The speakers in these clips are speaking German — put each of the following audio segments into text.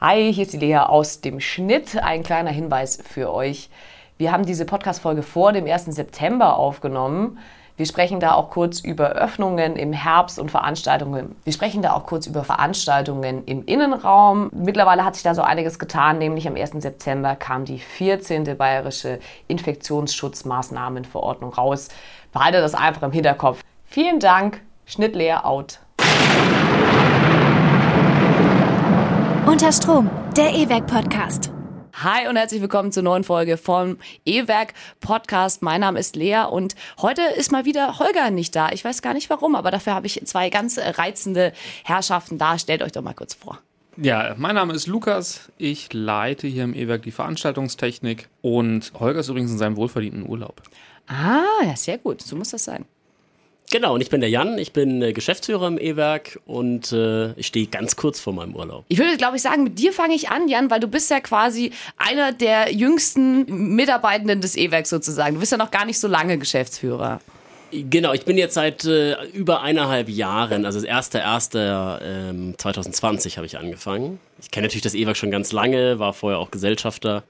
Hi, hier ist die Lea aus dem Schnitt. Ein kleiner Hinweis für euch. Wir haben diese Podcast-Folge vor dem 1. September aufgenommen. Wir sprechen da auch kurz über Öffnungen im Herbst und Veranstaltungen. Wir sprechen da auch kurz über Veranstaltungen im Innenraum. Mittlerweile hat sich da so einiges getan, nämlich am 1. September kam die 14. bayerische Infektionsschutzmaßnahmenverordnung raus. Behalte das einfach im Hinterkopf. Vielen Dank. Schnitt leer out. Unter Strom, der E-Werk Podcast. Hi und herzlich willkommen zur neuen Folge vom E-Werk Podcast. Mein Name ist Lea und heute ist mal wieder Holger nicht da. Ich weiß gar nicht warum, aber dafür habe ich zwei ganz reizende Herrschaften da. Stellt euch doch mal kurz vor. Ja, mein Name ist Lukas. Ich leite hier im E-Werk die Veranstaltungstechnik und Holger ist übrigens in seinem wohlverdienten Urlaub. Ah, ja, sehr gut. So muss das sein. Genau, und ich bin der Jan, ich bin äh, Geschäftsführer im E-Werk und äh, ich stehe ganz kurz vor meinem Urlaub. Ich würde, glaube ich, sagen, mit dir fange ich an, Jan, weil du bist ja quasi einer der jüngsten Mitarbeitenden des E-Werks sozusagen. Du bist ja noch gar nicht so lange Geschäftsführer. Genau, ich bin jetzt seit äh, über eineinhalb Jahren, also das erste, erste ähm, 2020 habe ich angefangen. Ich kenne natürlich das E-Werk schon ganz lange, war vorher auch Gesellschafter.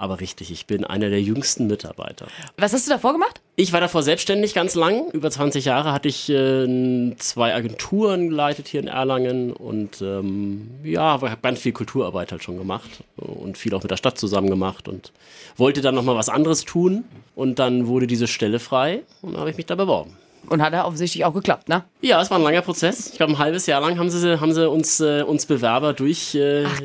Aber richtig, ich bin einer der jüngsten Mitarbeiter. Was hast du davor gemacht? Ich war davor selbstständig ganz lang. Über 20 Jahre hatte ich äh, zwei Agenturen geleitet hier in Erlangen und ähm, ja, habe ganz viel Kulturarbeit halt schon gemacht und viel auch mit der Stadt zusammen gemacht und wollte dann nochmal was anderes tun. Und dann wurde diese Stelle frei und habe ich mich da beworben. Und hat ja offensichtlich auch geklappt, ne? Ja, es war ein langer Prozess. Ich glaube, ein halbes Jahr lang haben sie, haben sie uns, äh, uns Bewerber durch. Äh, Ach,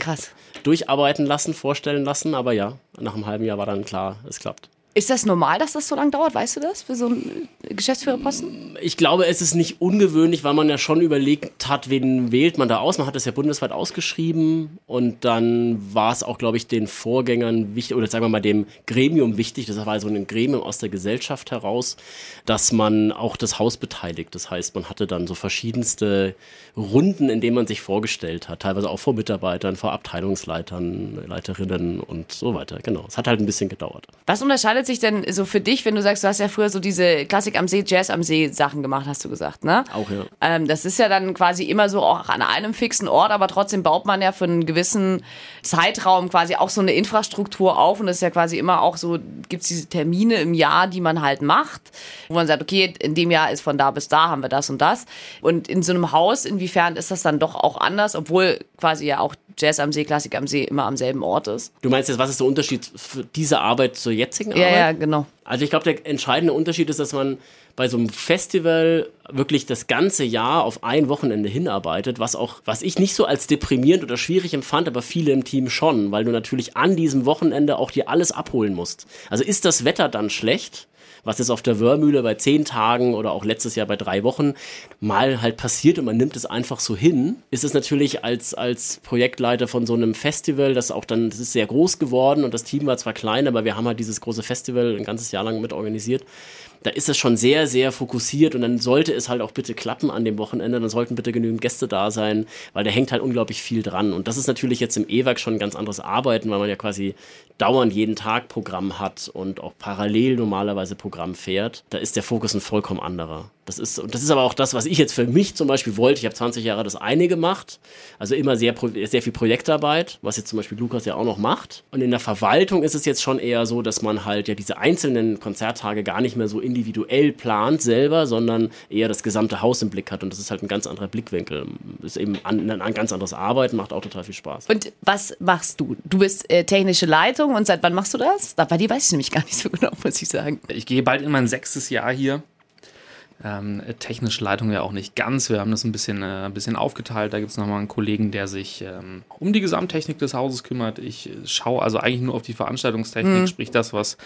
durcharbeiten lassen, vorstellen lassen. Aber ja, nach einem halben Jahr war dann klar, es klappt. Ist das normal, dass das so lange dauert? Weißt du das für so einen Geschäftsführerposten? Ich glaube, es ist nicht ungewöhnlich, weil man ja schon überlegt hat, wen wählt man da aus. Man hat das ja bundesweit ausgeschrieben und dann war es auch, glaube ich, den Vorgängern wichtig oder sagen wir mal dem Gremium wichtig. Das war so ein Gremium aus der Gesellschaft heraus, dass man auch das Haus beteiligt. Das heißt, man hatte dann so verschiedenste Runden, in denen man sich vorgestellt hat, teilweise auch vor Mitarbeitern, vor Abteilungsleitern, Leiterinnen und so weiter. Genau. Es hat halt ein bisschen gedauert. Was unterscheidet unterscheidet sich denn so für dich, wenn du sagst, du hast ja früher so diese Klassik am See, Jazz am See Sachen gemacht, hast du gesagt, ne? Auch, ja. Ähm, das ist ja dann quasi immer so auch an einem fixen Ort, aber trotzdem baut man ja für einen gewissen Zeitraum quasi auch so eine Infrastruktur auf und das ist ja quasi immer auch so, gibt es diese Termine im Jahr, die man halt macht, wo man sagt, okay, in dem Jahr ist von da bis da haben wir das und das. Und in so einem Haus, inwiefern ist das dann doch auch anders, obwohl quasi ja auch Jazz am See, Klassik am See immer am selben Ort ist. Du meinst jetzt, was ist der Unterschied für diese Arbeit zur jetzigen Arbeit? Ja, ja, genau. Also ich glaube, der entscheidende Unterschied ist, dass man bei so einem Festival wirklich das ganze Jahr auf ein Wochenende hinarbeitet, was auch, was ich nicht so als deprimierend oder schwierig empfand, aber viele im Team schon, weil du natürlich an diesem Wochenende auch dir alles abholen musst. Also ist das Wetter dann schlecht, was jetzt auf der Wörmühle bei zehn Tagen oder auch letztes Jahr bei drei Wochen mal halt passiert und man nimmt es einfach so hin, ist es natürlich als, als Projektleiter von so einem Festival, das auch dann, das ist sehr groß geworden und das Team war zwar klein, aber wir haben halt dieses große Festival ein ganzes Jahr lang mit organisiert da ist es schon sehr, sehr fokussiert und dann sollte es halt auch bitte klappen an dem Wochenende, dann sollten bitte genügend Gäste da sein, weil da hängt halt unglaublich viel dran. Und das ist natürlich jetzt im E-Werk schon ein ganz anderes Arbeiten, weil man ja quasi dauernd jeden Tag Programm hat und auch parallel normalerweise Programm fährt. Da ist der Fokus ein vollkommen anderer. Das ist, und das ist aber auch das, was ich jetzt für mich zum Beispiel wollte. Ich habe 20 Jahre das eine gemacht, also immer sehr, sehr viel Projektarbeit, was jetzt zum Beispiel Lukas ja auch noch macht. Und in der Verwaltung ist es jetzt schon eher so, dass man halt ja diese einzelnen Konzerttage gar nicht mehr so individuell plant selber, sondern eher das gesamte Haus im Blick hat. Und das ist halt ein ganz anderer Blickwinkel. Ist eben ein, ein ganz anderes Arbeiten, macht auch total viel Spaß. Und was machst du? Du bist äh, technische Leitung und seit wann machst du das? Bei dir weiß ich nämlich gar nicht so genau, muss ich sagen. Ich gehe bald in mein sechstes Jahr hier. Ähm, technische Leitung ja auch nicht ganz. Wir haben das ein bisschen, äh, ein bisschen aufgeteilt. Da gibt es nochmal einen Kollegen, der sich ähm, um die Gesamttechnik des Hauses kümmert. Ich äh, schaue also eigentlich nur auf die Veranstaltungstechnik, mhm. sprich das, was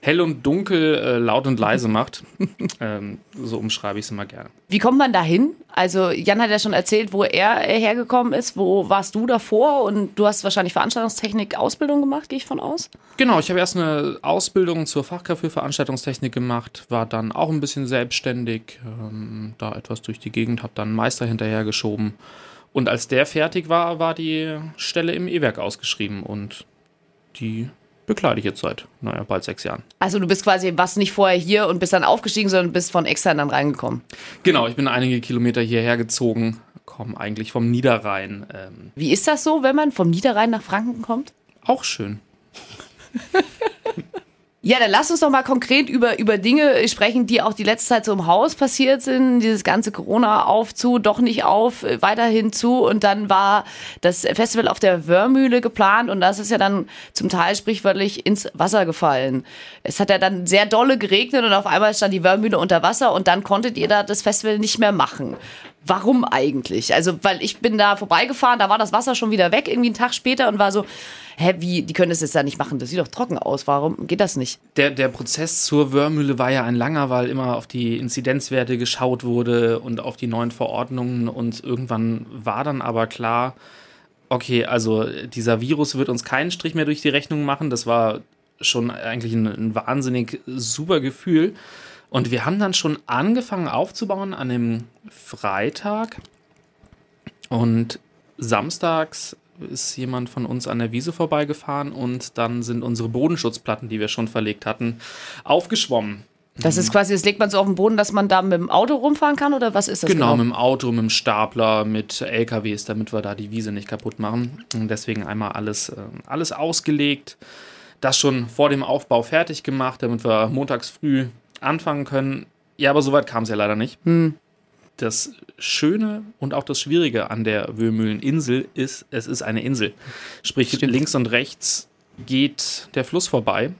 hell und dunkel, äh, laut und leise macht. ähm, so umschreibe ich es immer gerne. Wie kommt man da hin? Also Jan hat ja schon erzählt, wo er hergekommen ist. Wo warst du davor? Und du hast wahrscheinlich Veranstaltungstechnik Ausbildung gemacht, gehe ich von aus? Genau, ich habe erst eine Ausbildung zur Fachkraft für Veranstaltungstechnik gemacht, war dann auch ein bisschen selbstständig, ähm, da etwas durch die Gegend, habe dann einen Meister hinterhergeschoben. Und als der fertig war, war die Stelle im E-Werk ausgeschrieben und die bekleide ich jetzt seit, naja, bald sechs Jahren. Also du bist quasi, was nicht vorher hier und bist dann aufgestiegen, sondern bist von extern dann reingekommen. Genau, ich bin einige Kilometer hierher gezogen kommen eigentlich vom Niederrhein. Ähm, Wie ist das so, wenn man vom Niederrhein nach Franken kommt? auch schön. Ja, dann lass uns doch mal konkret über, über Dinge sprechen, die auch die letzte Zeit so im Haus passiert sind. Dieses ganze Corona auf, zu, doch nicht auf, äh, weiterhin zu. Und dann war das Festival auf der Wörmühle geplant und das ist ja dann zum Teil sprichwörtlich ins Wasser gefallen. Es hat ja dann sehr dolle geregnet und auf einmal stand die Wörmühle unter Wasser und dann konntet ihr da das Festival nicht mehr machen. Warum eigentlich? Also, weil ich bin da vorbeigefahren, da war das Wasser schon wieder weg, irgendwie einen Tag später und war so, hä, wie, die können das jetzt da nicht machen, das sieht doch trocken aus, warum geht das nicht? Der, der Prozess zur Wörmühle war ja ein langer, weil immer auf die Inzidenzwerte geschaut wurde und auf die neuen Verordnungen und irgendwann war dann aber klar, okay, also dieser Virus wird uns keinen Strich mehr durch die Rechnung machen. Das war schon eigentlich ein, ein wahnsinnig super Gefühl. Und wir haben dann schon angefangen aufzubauen an dem Freitag. Und samstags ist jemand von uns an der Wiese vorbeigefahren und dann sind unsere Bodenschutzplatten, die wir schon verlegt hatten, aufgeschwommen. Das ist quasi, das legt man so auf den Boden, dass man da mit dem Auto rumfahren kann oder was ist das Genau, genau? mit dem Auto, mit dem Stapler, mit LKWs, damit wir da die Wiese nicht kaputt machen. Und deswegen einmal alles, äh, alles ausgelegt. Das schon vor dem Aufbau fertig gemacht, damit wir montags früh anfangen können. Ja, aber soweit kam es ja leider nicht. Das Schöne und auch das Schwierige an der Wöhmühleninsel ist, es ist eine Insel. Sprich, links und rechts geht der Fluss vorbei.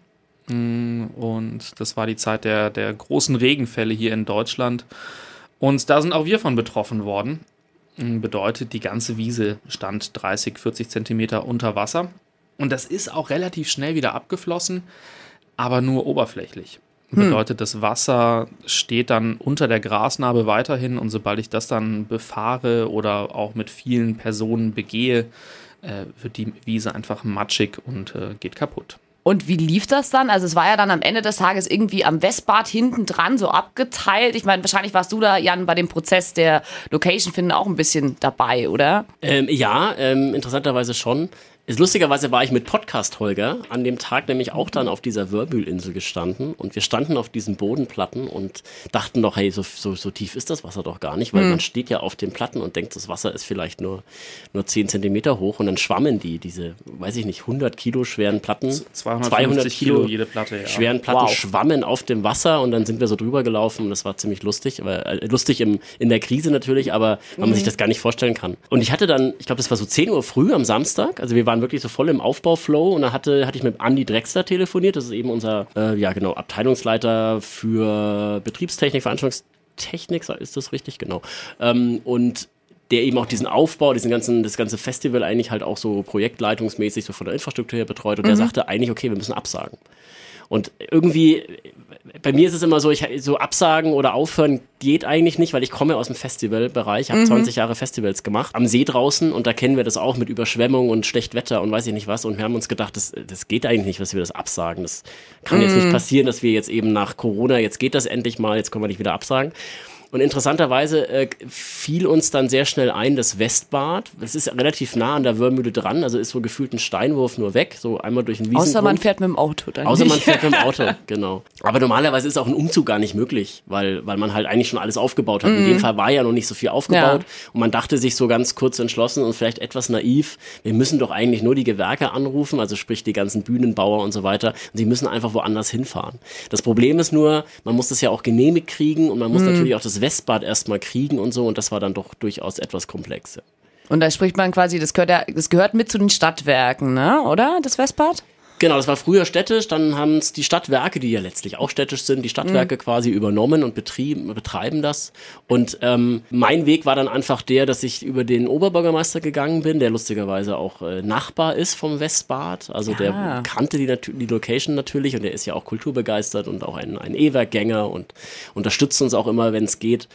Mm, Und das war die Zeit der, der großen Regenfälle hier in Deutschland. Und da sind auch wir von betroffen worden. Mm, Bedeutet, die ganze Wiese stand 30, 40 Zentimeter unter Wasser. Und das ist auch relativ schnell wieder abgeflossen, aber nur oberflächlich. Bedeutet, das Wasser steht dann unter der Grasnarbe weiterhin und sobald ich das dann befahre oder auch mit vielen Personen begehe, äh, wird die Wiese einfach matschig und äh, geht kaputt. Und wie lief das dann? Also es war ja dann am Ende des Tages irgendwie am Westbad hinten dran so abgeteilt. Ich meine, wahrscheinlich warst du da, Jan, bei dem Prozess der Location finden auch ein bisschen dabei, oder? Ähm, ja, ähm, interessanterweise schon. Ist, lustigerweise war ich mit Podcast Holger an dem Tag nämlich auch dann auf dieser Wörmühlinsel gestanden und wir standen auf diesen Bodenplatten und dachten doch, hey, so, so, so tief ist das Wasser doch gar nicht, weil man steht ja auf den Platten und denkt, das Wasser ist vielleicht nur, nur 10 Zentimeter hoch und dann schwammen die, diese, weiß ich nicht, 100 Kilo schweren Platten, 250 Kilo jede Platte, ja. schweren Platten Wow. schwammen auf dem Wasser und dann sind wir so drüber gelaufen und das war ziemlich lustig, aber äh, lustig im, in der Krise natürlich, aber weil man sich das gar nicht vorstellen kann. Und ich hatte dann, ich glaube, das war so 10 Uhr früh am Samstag, also wir waren wirklich so voll im Aufbauflow und da hatte, hatte ich mit Andy Drexler telefoniert, das ist eben unser, äh, ja genau, Abteilungsleiter für Betriebstechnik, Veranstaltungstechnik, ist das richtig? Genau. Ähm, und der eben auch diesen Aufbau, diesen ganzen, das ganze Festival eigentlich halt auch so projektleitungsmäßig so von der Infrastruktur her betreut und der sagte eigentlich, okay, wir müssen absagen. Und irgendwie, bei mir ist es immer so, ich so absagen oder aufhören geht eigentlich nicht, weil ich komme aus dem Festivalbereich, habe 20 Jahre Festivals gemacht, am See draußen und da kennen wir das auch mit Überschwemmung und schlecht Wetter und weiß ich nicht was und wir haben uns gedacht, das, das geht eigentlich nicht, dass wir das absagen. Das kann jetzt nicht passieren, dass wir jetzt eben nach Corona, jetzt geht das endlich mal, jetzt können wir nicht wieder absagen. Und interessanterweise äh, fiel uns dann sehr schnell ein, das Westbad, das ist relativ nah an der Wörmühle dran, also ist so gefühlt ein Steinwurf nur weg, so einmal durch den Wiesengrund. Außer man fährt mit dem Auto dann Außer nicht. man fährt mit dem Auto, genau. Aber normalerweise ist auch ein Umzug gar nicht möglich, weil, weil man halt eigentlich schon alles aufgebaut hat. In dem Fall war ja noch nicht so viel aufgebaut Ja. und man dachte sich so ganz kurz entschlossen und vielleicht etwas naiv, wir müssen doch eigentlich nur die Gewerke anrufen, also sprich die ganzen Bühnenbauer und so weiter. Und sie müssen einfach woanders hinfahren. Das Problem ist nur, man muss das ja auch genehmigt kriegen und man muss natürlich auch das Westbad erstmal kriegen und so und das war dann doch durchaus etwas komplex. ja. Und da spricht man quasi, das gehört, ja, das gehört mit zu den Stadtwerken, ne? oder? Das Westbad? Genau, das war früher städtisch, dann haben es die Stadtwerke, die ja letztlich auch städtisch sind, die Stadtwerke quasi übernommen und betrieben, betreiben das. Und ähm, mein Weg war dann einfach der, dass ich über den Oberbürgermeister gegangen bin, der lustigerweise auch äh, Nachbar ist vom Westbad. Also der Ja. kannte die, die Location natürlich und der ist ja auch kulturbegeistert und auch ein, ein E-Werkgänger und unterstützt uns auch immer, wenn es geht.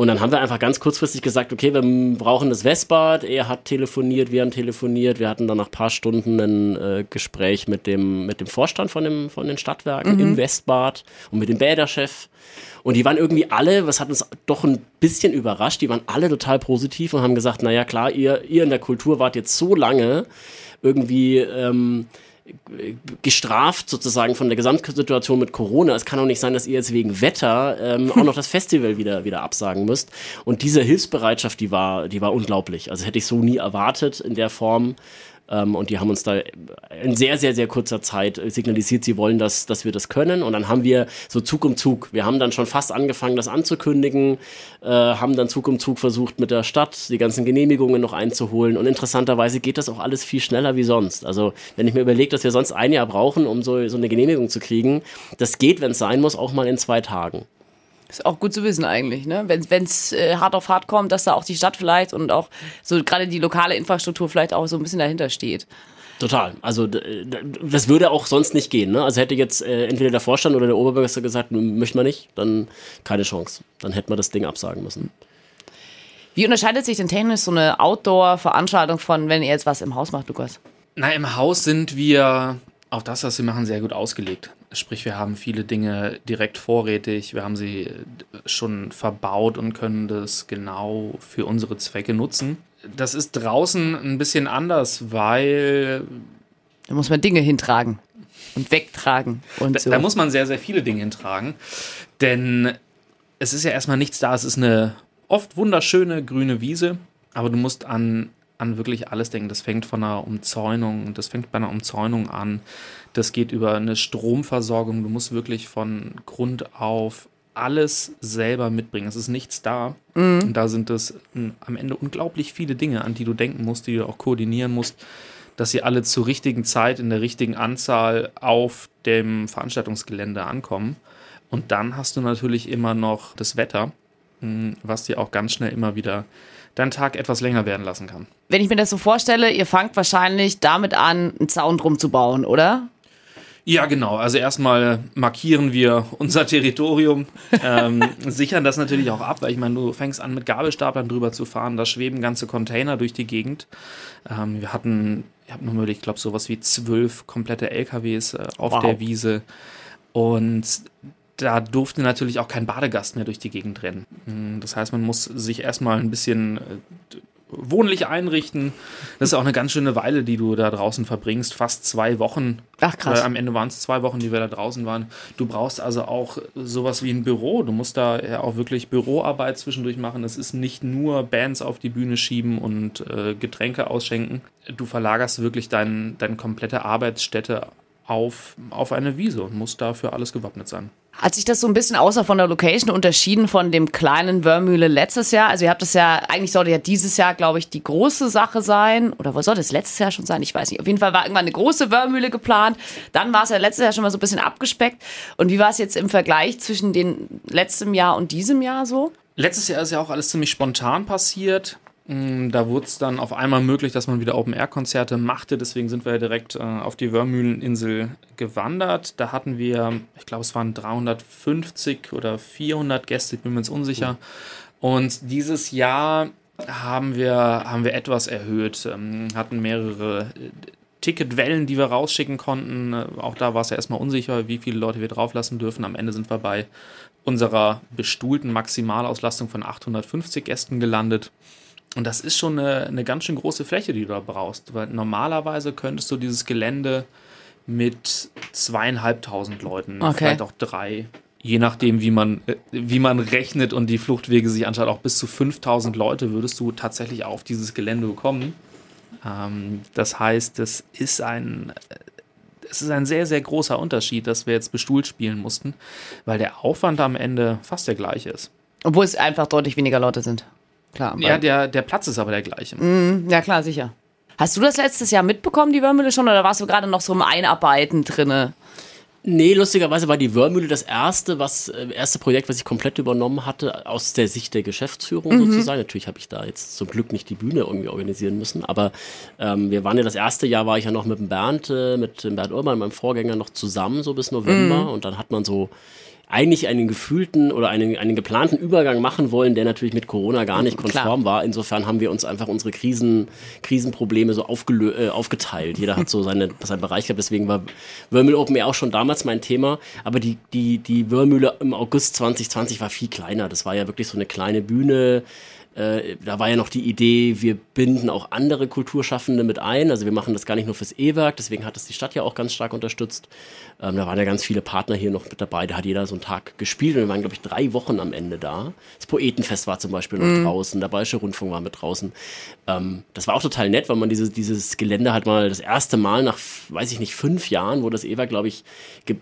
Und dann haben wir einfach ganz kurzfristig gesagt, okay, wir brauchen das Westbad. Er hat telefoniert, wir haben telefoniert. Wir hatten dann nach ein paar Stunden ein äh, Gespräch mit dem, mit dem Vorstand von, dem, von den Stadtwerken im Westbad und mit dem Bäderchef. Und die waren irgendwie alle, was hat uns doch ein bisschen überrascht, die waren alle total positiv und haben gesagt, naja klar, ihr, ihr in der Kultur wart jetzt so lange irgendwie ähm, gestraft sozusagen von der Gesamtsituation mit Corona. Es kann auch nicht sein, dass ihr jetzt wegen Wetter ähm, auch noch das Festival wieder, wieder absagen müsst. Und diese Hilfsbereitschaft, die war, die war unglaublich. Also hätte ich so nie erwartet in der Form. Ähm, und die haben uns da in sehr, sehr, sehr kurzer Zeit signalisiert, sie wollen, dass, dass wir das können. Und dann haben wir so Zug um Zug. Wir haben dann schon fast angefangen, das anzukündigen, äh, haben dann Zug um Zug versucht, mit der Stadt die ganzen Genehmigungen noch einzuholen. Und interessanterweise geht das auch alles viel schneller wie sonst. Also, wenn ich mir überlege, dass wir sonst ein Jahr brauchen, um so, so eine Genehmigung zu kriegen, das geht, wenn es sein muss, auch mal in zwei Tagen. Ist auch gut zu wissen eigentlich, ne? Wenn es äh, hart auf hart kommt, dass da auch die Stadt vielleicht und auch so gerade die lokale Infrastruktur vielleicht auch so ein bisschen dahinter steht. Total. Also das würde auch sonst nicht gehen. Ne? Also hätte jetzt äh, entweder der Vorstand oder der Oberbürgermeister gesagt, möchten wir nicht, dann keine Chance. Dann hätten wir das Ding absagen müssen. Wie unterscheidet sich denn technisch so eine Outdoor-Veranstaltung von, wenn ihr jetzt was im Haus macht, Lukas? Na, im Haus sind wir auf das, was wir machen, sehr gut ausgelegt. Sprich, wir haben viele Dinge direkt vorrätig, wir haben sie schon verbaut und können das genau für unsere Zwecke nutzen. Das ist draußen ein bisschen anders, weil. Da muss man Dinge hintragen und wegtragen und da, so. Da muss man sehr, sehr viele Dinge hintragen. Denn es ist ja erstmal nichts da. Es ist eine oft wunderschöne grüne Wiese, aber du musst an an wirklich alles denken. Das fängt von einer Umzäunung, das fängt bei einer Umzäunung an. Das geht über eine Stromversorgung. Du musst wirklich von Grund auf alles selber mitbringen. Es ist nichts da. Mhm. Und da sind es am Ende unglaublich viele Dinge, an die du denken musst, die du auch koordinieren musst, dass sie alle zur richtigen Zeit in der richtigen Anzahl auf dem Veranstaltungsgelände ankommen. Und dann hast du natürlich immer noch das Wetter, was dir auch ganz schnell immer wieder deinen Tag etwas länger werden lassen kann. Wenn ich mir das so vorstelle, ihr fangt wahrscheinlich damit an, einen Zaun drum zu bauen, oder? Ja, genau. Also erstmal markieren wir unser Territorium, ähm, sichern das natürlich auch ab, weil ich meine, du fängst an mit Gabelstaplern drüber zu fahren, da schweben ganze Container durch die Gegend. Ähm, wir hatten, ich habe nochmal, ich glaube, sowas wie zwölf komplette LKWs äh, auf wow. der Wiese. Und da durfte natürlich auch kein Badegast mehr durch die Gegend rennen. Hm, das heißt, man muss sich erstmal ein bisschen äh, wohnlich einrichten. Das ist auch eine ganz schöne Weile, die du da draußen verbringst. Fast zwei Wochen. Ach krass. Äh, am Ende waren es zwei Wochen, die wir da draußen waren. Du brauchst also auch sowas wie ein Büro. Du musst da ja auch wirklich Büroarbeit zwischendurch machen. Es ist nicht nur Bands auf die Bühne schieben und äh, Getränke ausschenken. Du verlagerst wirklich dein, deine komplette Arbeitsstätte auf, auf eine Wiese und musst dafür alles gewappnet sein. Hat sich das so ein bisschen außer von der Location unterschieden von dem kleinen Wörmühle letztes Jahr? Also ihr habt das ja, eigentlich sollte ja dieses Jahr, glaube ich, die große Sache sein. Oder was soll das letztes Jahr schon sein? Ich weiß nicht. Auf jeden Fall war irgendwann eine große Wörmühle geplant. Dann war es ja letztes Jahr schon mal so ein bisschen abgespeckt. Und wie war es jetzt im Vergleich zwischen dem letzten Jahr und diesem Jahr so? Letztes Jahr ist ja auch alles ziemlich spontan passiert. Mm, da wurde es dann auf einmal möglich, dass man wieder Open-Air-Konzerte machte. Deswegen sind wir direkt äh, auf die Wörmühleninsel gewandert. Da hatten wir, ich glaube, es waren 350 oder 400 Gäste, ich bin mir jetzt unsicher. Und dieses Jahr haben wir, haben wir etwas erhöht, ähm, hatten mehrere äh, Ticketwellen, die wir rausschicken konnten. Äh, auch da war es ja erstmal unsicher, wie viele Leute wir drauflassen dürfen. Am Ende sind wir bei unserer bestuhlten Maximalauslastung von 850 Gästen gelandet. Und das ist schon eine, eine ganz schön große Fläche, die du da brauchst. Weil normalerweise könntest du dieses Gelände mit zweieinhalbtausend Leuten, okay. vielleicht auch drei, je nachdem, wie man, äh, wie man rechnet und die Fluchtwege sich anschaut, auch bis zu 5000 Leute würdest du tatsächlich auf dieses Gelände kommen. Ähm, das heißt, das ist ein, es ist ein sehr, sehr großer Unterschied, dass wir jetzt bestuhlt spielen mussten, weil der Aufwand am Ende fast der gleiche ist. Obwohl es einfach deutlich weniger Leute sind. Klar. Ja, der, der Platz ist aber der gleiche. Mm, ja, klar, sicher. Hast du das letztes Jahr mitbekommen, die Wörmühle schon, oder warst du gerade noch so im Einarbeiten drinne? Nee, lustigerweise war die Wörmühle das erste, was äh, erste Projekt, was ich komplett übernommen hatte, aus der Sicht der Geschäftsführung mhm. sozusagen. Natürlich habe ich da jetzt zum Glück nicht die Bühne irgendwie organisieren müssen, aber ähm, wir waren ja das erste Jahr, war ich ja noch mit dem Bernd, äh, mit dem Bernd Urban, meinem Vorgänger, noch zusammen, so bis November. Mhm. Und dann hat man so eigentlich einen gefühlten oder einen, einen geplanten Übergang machen wollen, der natürlich mit Corona gar nicht konform Klar. war. Insofern haben wir uns einfach unsere Krisen, Krisenprobleme so aufgelö äh, aufgeteilt. Jeder hat so seine, seinen Bereich gehabt. Deswegen war Wörmühle Open Air auch schon damals mein Thema. Aber die, die, die Wörmühle im August 2020 war viel kleiner. Das war ja wirklich so eine kleine Bühne Äh, da war ja noch die Idee, wir binden auch andere Kulturschaffende mit ein. Also wir machen das gar nicht nur fürs E-Werk, deswegen hat es die Stadt ja auch ganz stark unterstützt. Ähm, da waren ja ganz viele Partner hier noch mit dabei. Da hat jeder so einen Tag gespielt und wir waren, glaube ich, drei Wochen am Ende da. Das Poetenfest war zum Beispiel noch mhm. draußen, der Bayerische Rundfunk war mit draußen. Ähm, das war auch total nett, weil man dieses, dieses Gelände halt mal das erste Mal nach, weiß ich nicht, fünf Jahren, wo das E-Werk, glaube ich,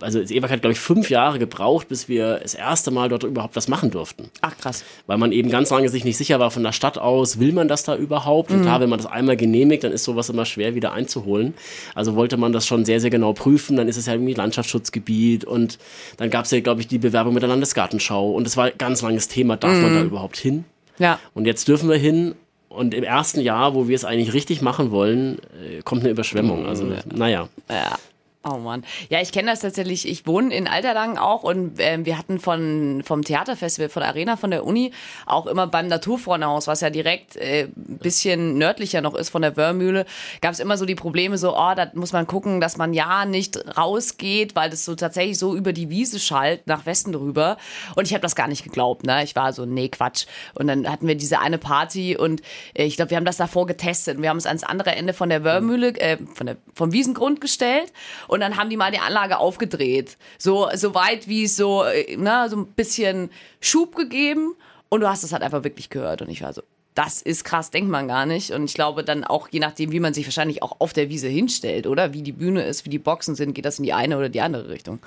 also das E-Werk hat, glaube ich, fünf Jahre gebraucht, bis wir das erste Mal dort überhaupt was machen durften. Ach krass. Weil man eben ganz lange sich nicht sicher war von der Stadt aus, will man das da überhaupt? Mhm. Und klar, wenn man das einmal genehmigt, dann ist sowas immer schwer wieder einzuholen. Also wollte man das schon sehr, sehr genau prüfen. Dann ist es ja irgendwie Landschaftsschutzgebiet und dann gab es ja, glaube ich, die Bewerbung mit der Landesgartenschau und es war ein ganz langes Thema, darf mhm. man da überhaupt hin? Ja. Und jetzt dürfen wir hin und im ersten Jahr, wo wir es eigentlich richtig machen wollen, äh, kommt eine Überschwemmung. Also, ja. naja. Ja. Oh Mann. Ja, ich kenne das tatsächlich. Ich wohne in Alterlangen auch und äh, wir hatten von, vom Theaterfestival, von der Arena, von der Uni auch immer beim Naturfreundehaus, was ja direkt äh, bisschen nördlicher noch ist von der Wörmühle, gab es immer so die Probleme, so, oh, da muss man gucken, dass man ja nicht rausgeht, weil das so tatsächlich so über die Wiese schallt, nach Westen drüber. Und ich habe das gar nicht geglaubt, ne? Ich war so, nee, Quatsch. Und dann hatten wir diese eine Party und äh, ich glaube, wir haben das davor getestet. Wir haben es ans andere Ende von der Wörmühle, äh, von der, vom Wiesengrund gestellt und dann haben die mal die Anlage aufgedreht. So, so weit wie so, äh, ne, so ein bisschen Schub gegeben. Und du hast es halt einfach wirklich gehört. Und ich war so, das ist krass, denkt man gar nicht. Und ich glaube dann auch, je nachdem, wie man sich wahrscheinlich auch auf der Wiese hinstellt, oder? Wie die Bühne ist, wie die Boxen sind, geht das in die eine oder die andere Richtung.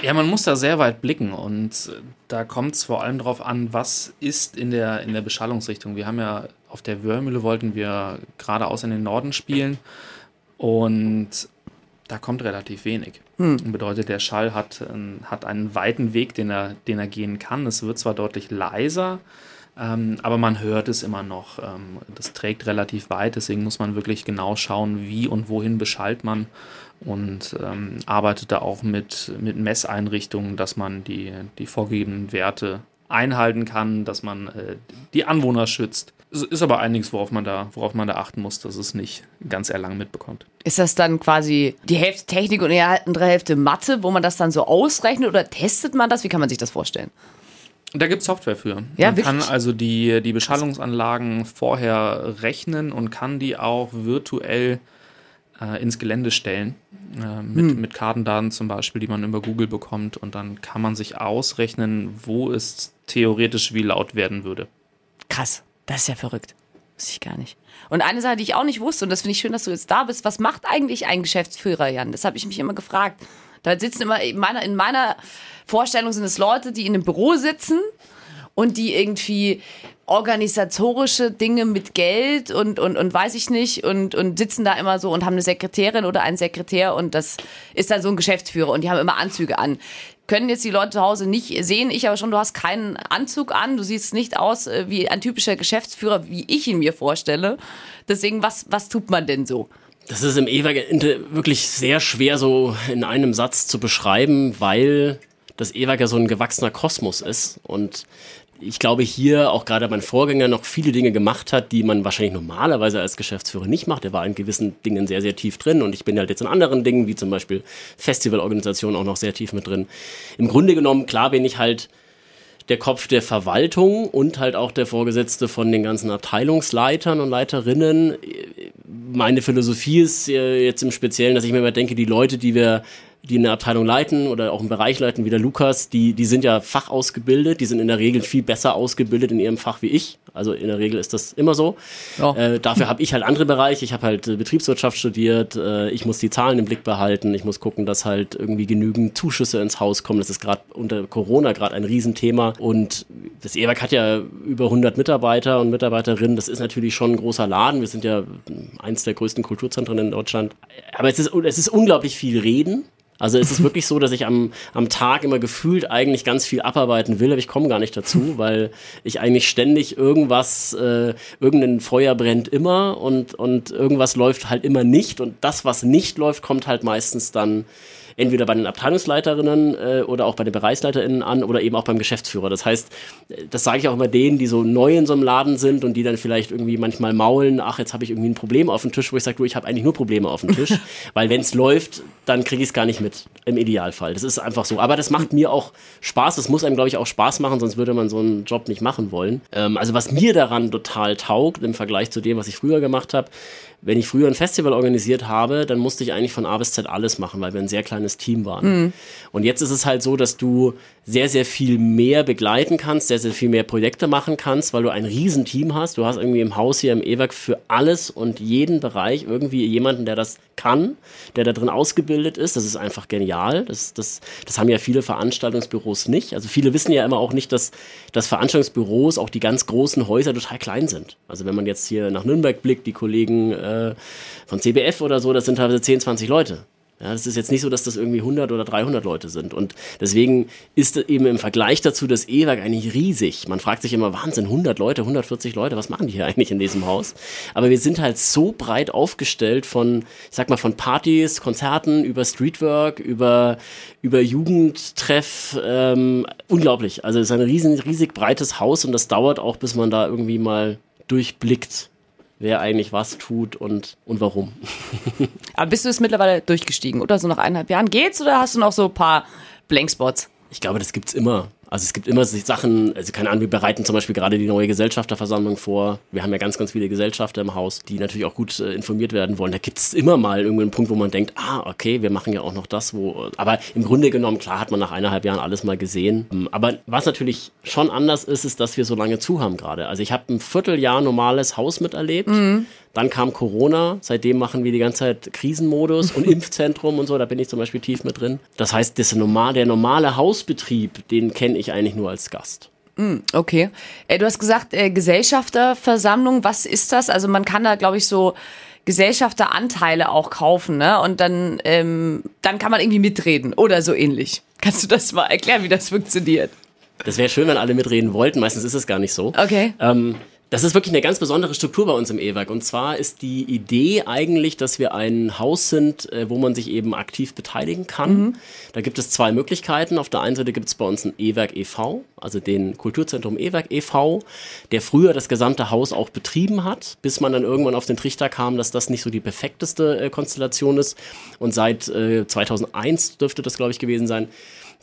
Ja, man muss da sehr weit blicken und äh, da kommt es vor allem darauf an, was ist in der, in der Beschallungsrichtung. Wir haben ja auf der Wörmühle wollten wir geradeaus in den Norden spielen und da kommt relativ wenig. Hm. Bedeutet, der Schall hat, hat einen weiten Weg, den er, den er gehen kann. Es wird zwar deutlich leiser, ähm, aber man hört es immer noch. Ähm, das trägt relativ weit, deswegen muss man wirklich genau schauen, wie und wohin beschallt man und ähm, arbeitet da auch mit, mit Messeinrichtungen, dass man die, die vorgegebenen Werte einhalten kann, dass man äh, die Anwohner schützt. Ist aber einiges, worauf man da, worauf man da achten muss, dass es nicht ganz erlang mitbekommt. Ist das dann quasi die Hälfte Technik und die andere Hälfte Mathe, wo man das dann so ausrechnet oder testet man das? Wie kann man sich das vorstellen? Da gibt es Software für. Ja, man wirklich? kann also die, die Beschallungsanlagen vorher rechnen und kann die auch virtuell äh, ins Gelände stellen. Äh, mit, hm. mit Kartendaten zum Beispiel, die man über Google bekommt. Und dann kann man sich ausrechnen, wo es theoretisch wie laut werden würde. Krass. Das ist ja verrückt. Wusste ich gar nicht. Und eine Sache, die ich auch nicht wusste, und das finde ich schön, dass du jetzt da bist, was macht eigentlich ein Geschäftsführer, Jan? Das habe ich mich immer gefragt. Da sitzen immer, in meiner, in meiner Vorstellung sind es Leute, die in einem Büro sitzen und die irgendwie organisatorische Dinge mit Geld und, und, und weiß ich nicht und, und sitzen da immer so und haben eine Sekretärin oder einen Sekretär und das ist dann so ein Geschäftsführer und die haben immer Anzüge an können jetzt die Leute zu Hause nicht sehen. Ich aber schon, du hast keinen Anzug an, du siehst nicht aus äh, wie ein typischer Geschäftsführer, wie ich ihn mir vorstelle. Deswegen, was, was tut man denn so? Das ist im E-Werk wirklich sehr schwer so in einem Satz zu beschreiben, weil das E-Werk ja so ein gewachsener Kosmos ist und ich glaube, hier auch gerade mein Vorgänger noch viele Dinge gemacht hat, die man wahrscheinlich normalerweise als Geschäftsführer nicht macht. Er war in gewissen Dingen sehr, sehr tief drin und ich bin halt jetzt in anderen Dingen, wie zum Beispiel Festivalorganisation, auch noch sehr tief mit drin. Im Grunde genommen, klar bin ich halt der Kopf der Verwaltung und halt auch der Vorgesetzte von den ganzen Abteilungsleitern und Leiterinnen. Meine Philosophie ist jetzt im Speziellen, dass ich mir immer denke, die Leute, die wir die eine Abteilung leiten oder auch einen Bereich leiten, wie der Lukas, die, die sind ja fachausgebildet, die sind in der Regel viel besser ausgebildet in ihrem Fach wie ich. Also in der Regel ist das immer so. Ja. Äh, dafür habe ich halt andere Bereiche. Ich habe halt äh, Betriebswirtschaft studiert. Äh, ich muss die Zahlen im Blick behalten. Ich muss gucken, dass halt irgendwie genügend Zuschüsse ins Haus kommen. Das ist gerade unter Corona gerade ein Riesenthema. Und das EWAG hat ja über 100 Mitarbeiter und Mitarbeiterinnen. Das ist natürlich schon ein großer Laden. Wir sind ja eins der größten Kulturzentren in Deutschland. Aber es ist, es ist unglaublich viel Reden. Also es ist wirklich so, dass ich am, am Tag immer gefühlt eigentlich ganz viel abarbeiten will, aber ich komme gar nicht dazu, weil ich eigentlich ständig irgendwas, äh, irgendein Feuer brennt immer und, und irgendwas läuft halt immer nicht und das, was nicht läuft, kommt halt meistens dann entweder bei den Abteilungsleiterinnen äh, oder auch bei den Bereichsleiterinnen an oder eben auch beim Geschäftsführer. Das heißt, äh, das sage ich auch immer denen, die so neu in so einem Laden sind und die dann vielleicht irgendwie manchmal maulen, ach, jetzt habe ich irgendwie ein Problem auf dem Tisch, wo ich sage, du, ich habe eigentlich nur Probleme auf dem Tisch, weil wenn es läuft, dann kriege ich es gar nicht mit, im Idealfall. Das ist einfach so. Aber das macht mir auch Spaß, das muss einem, glaube ich, auch Spaß machen, sonst würde man so einen Job nicht machen wollen. Ähm, also was mir daran total taugt, im Vergleich zu dem, was ich früher gemacht habe, wenn ich früher ein Festival organisiert habe, dann musste ich eigentlich von A bis Z alles machen, weil wir ein sehr kleines Team waren. Mhm. Und jetzt ist es halt so, dass du sehr, sehr viel mehr begleiten kannst, sehr, sehr viel mehr Projekte machen kannst, weil du ein Riesenteam hast. Du hast irgendwie im Haus hier im E-Werk für alles und jeden Bereich irgendwie jemanden, der das kann, der da drin ausgebildet ist. Das ist einfach genial. Das, das, das haben ja viele Veranstaltungsbüros nicht. Also viele wissen ja immer auch nicht, dass, dass Veranstaltungsbüros, auch die ganz großen Häuser, total klein sind. Also wenn man jetzt hier nach Nürnberg blickt, die Kollegen äh, von CBF oder so, das sind teilweise 10, 20 Leute. Ja, das ist jetzt nicht so, dass das irgendwie 100 oder 300 Leute sind. Und deswegen ist eben im Vergleich dazu das E-Werk eigentlich riesig. Man fragt sich immer, Wahnsinn, 100 Leute, 140 Leute, was machen die hier eigentlich in diesem Haus? Aber wir sind halt so breit aufgestellt von, ich sag mal, von Partys, Konzerten, über Streetwork, über, über Jugendtreff. Ähm, unglaublich. Also es ist ein riesen, riesig breites Haus und das dauert auch, bis man da irgendwie mal durchblickt wer eigentlich was tut und, und warum. Aber bist du es mittlerweile durchgestiegen oder so nach eineinhalb Jahren geht's oder hast du noch so ein paar Blankspots? Ich glaube, das gibt's immer. Also es gibt immer Sachen, also keine Ahnung, wir bereiten zum Beispiel gerade die neue Gesellschafterversammlung vor. Wir haben ja ganz, ganz viele Gesellschafter im Haus, die natürlich auch gut äh, informiert werden wollen. Da gibt es immer mal irgendeinen Punkt, wo man denkt, ah, okay, wir machen ja auch noch das, wo. Aber im Grunde genommen, klar hat man nach eineinhalb Jahren alles mal gesehen. Ähm, aber was natürlich schon anders ist, ist, dass wir so lange zu haben gerade. Also ich habe ein Vierteljahr normales Haus miterlebt. Mhm. Dann kam Corona, seitdem machen wir die ganze Zeit Krisenmodus und Impfzentrum und so, da bin ich zum Beispiel tief mit drin. Das heißt, das normal, der normale Hausbetrieb, den kenne ich eigentlich nur als Gast. Hm, okay. Äh, du hast gesagt, äh, Gesellschafterversammlung, was ist das? Also man kann da, glaube ich, so Gesellschafteranteile auch kaufen, ne? Und dann, ähm, dann kann man irgendwie mitreden oder so ähnlich. Kannst du das mal erklären, wie das funktioniert? Das wäre schön, wenn alle mitreden wollten. Meistens ist es gar nicht so. Okay. Ähm, das ist wirklich eine ganz besondere Struktur bei uns im E-Werk. Und zwar ist die Idee eigentlich, dass wir ein Haus sind, äh, wo man sich eben aktiv beteiligen kann. Mhm. Da gibt es zwei Möglichkeiten. Auf der einen Seite gibt es bei uns ein E-Werk e.V., also den Kulturzentrum E-Werk e.V., der früher das gesamte Haus auch betrieben hat, bis man dann irgendwann auf den Trichter kam, dass das nicht so die perfekteste äh, Konstellation ist. Und seit äh, 2001 dürfte das, glaube ich, gewesen sein,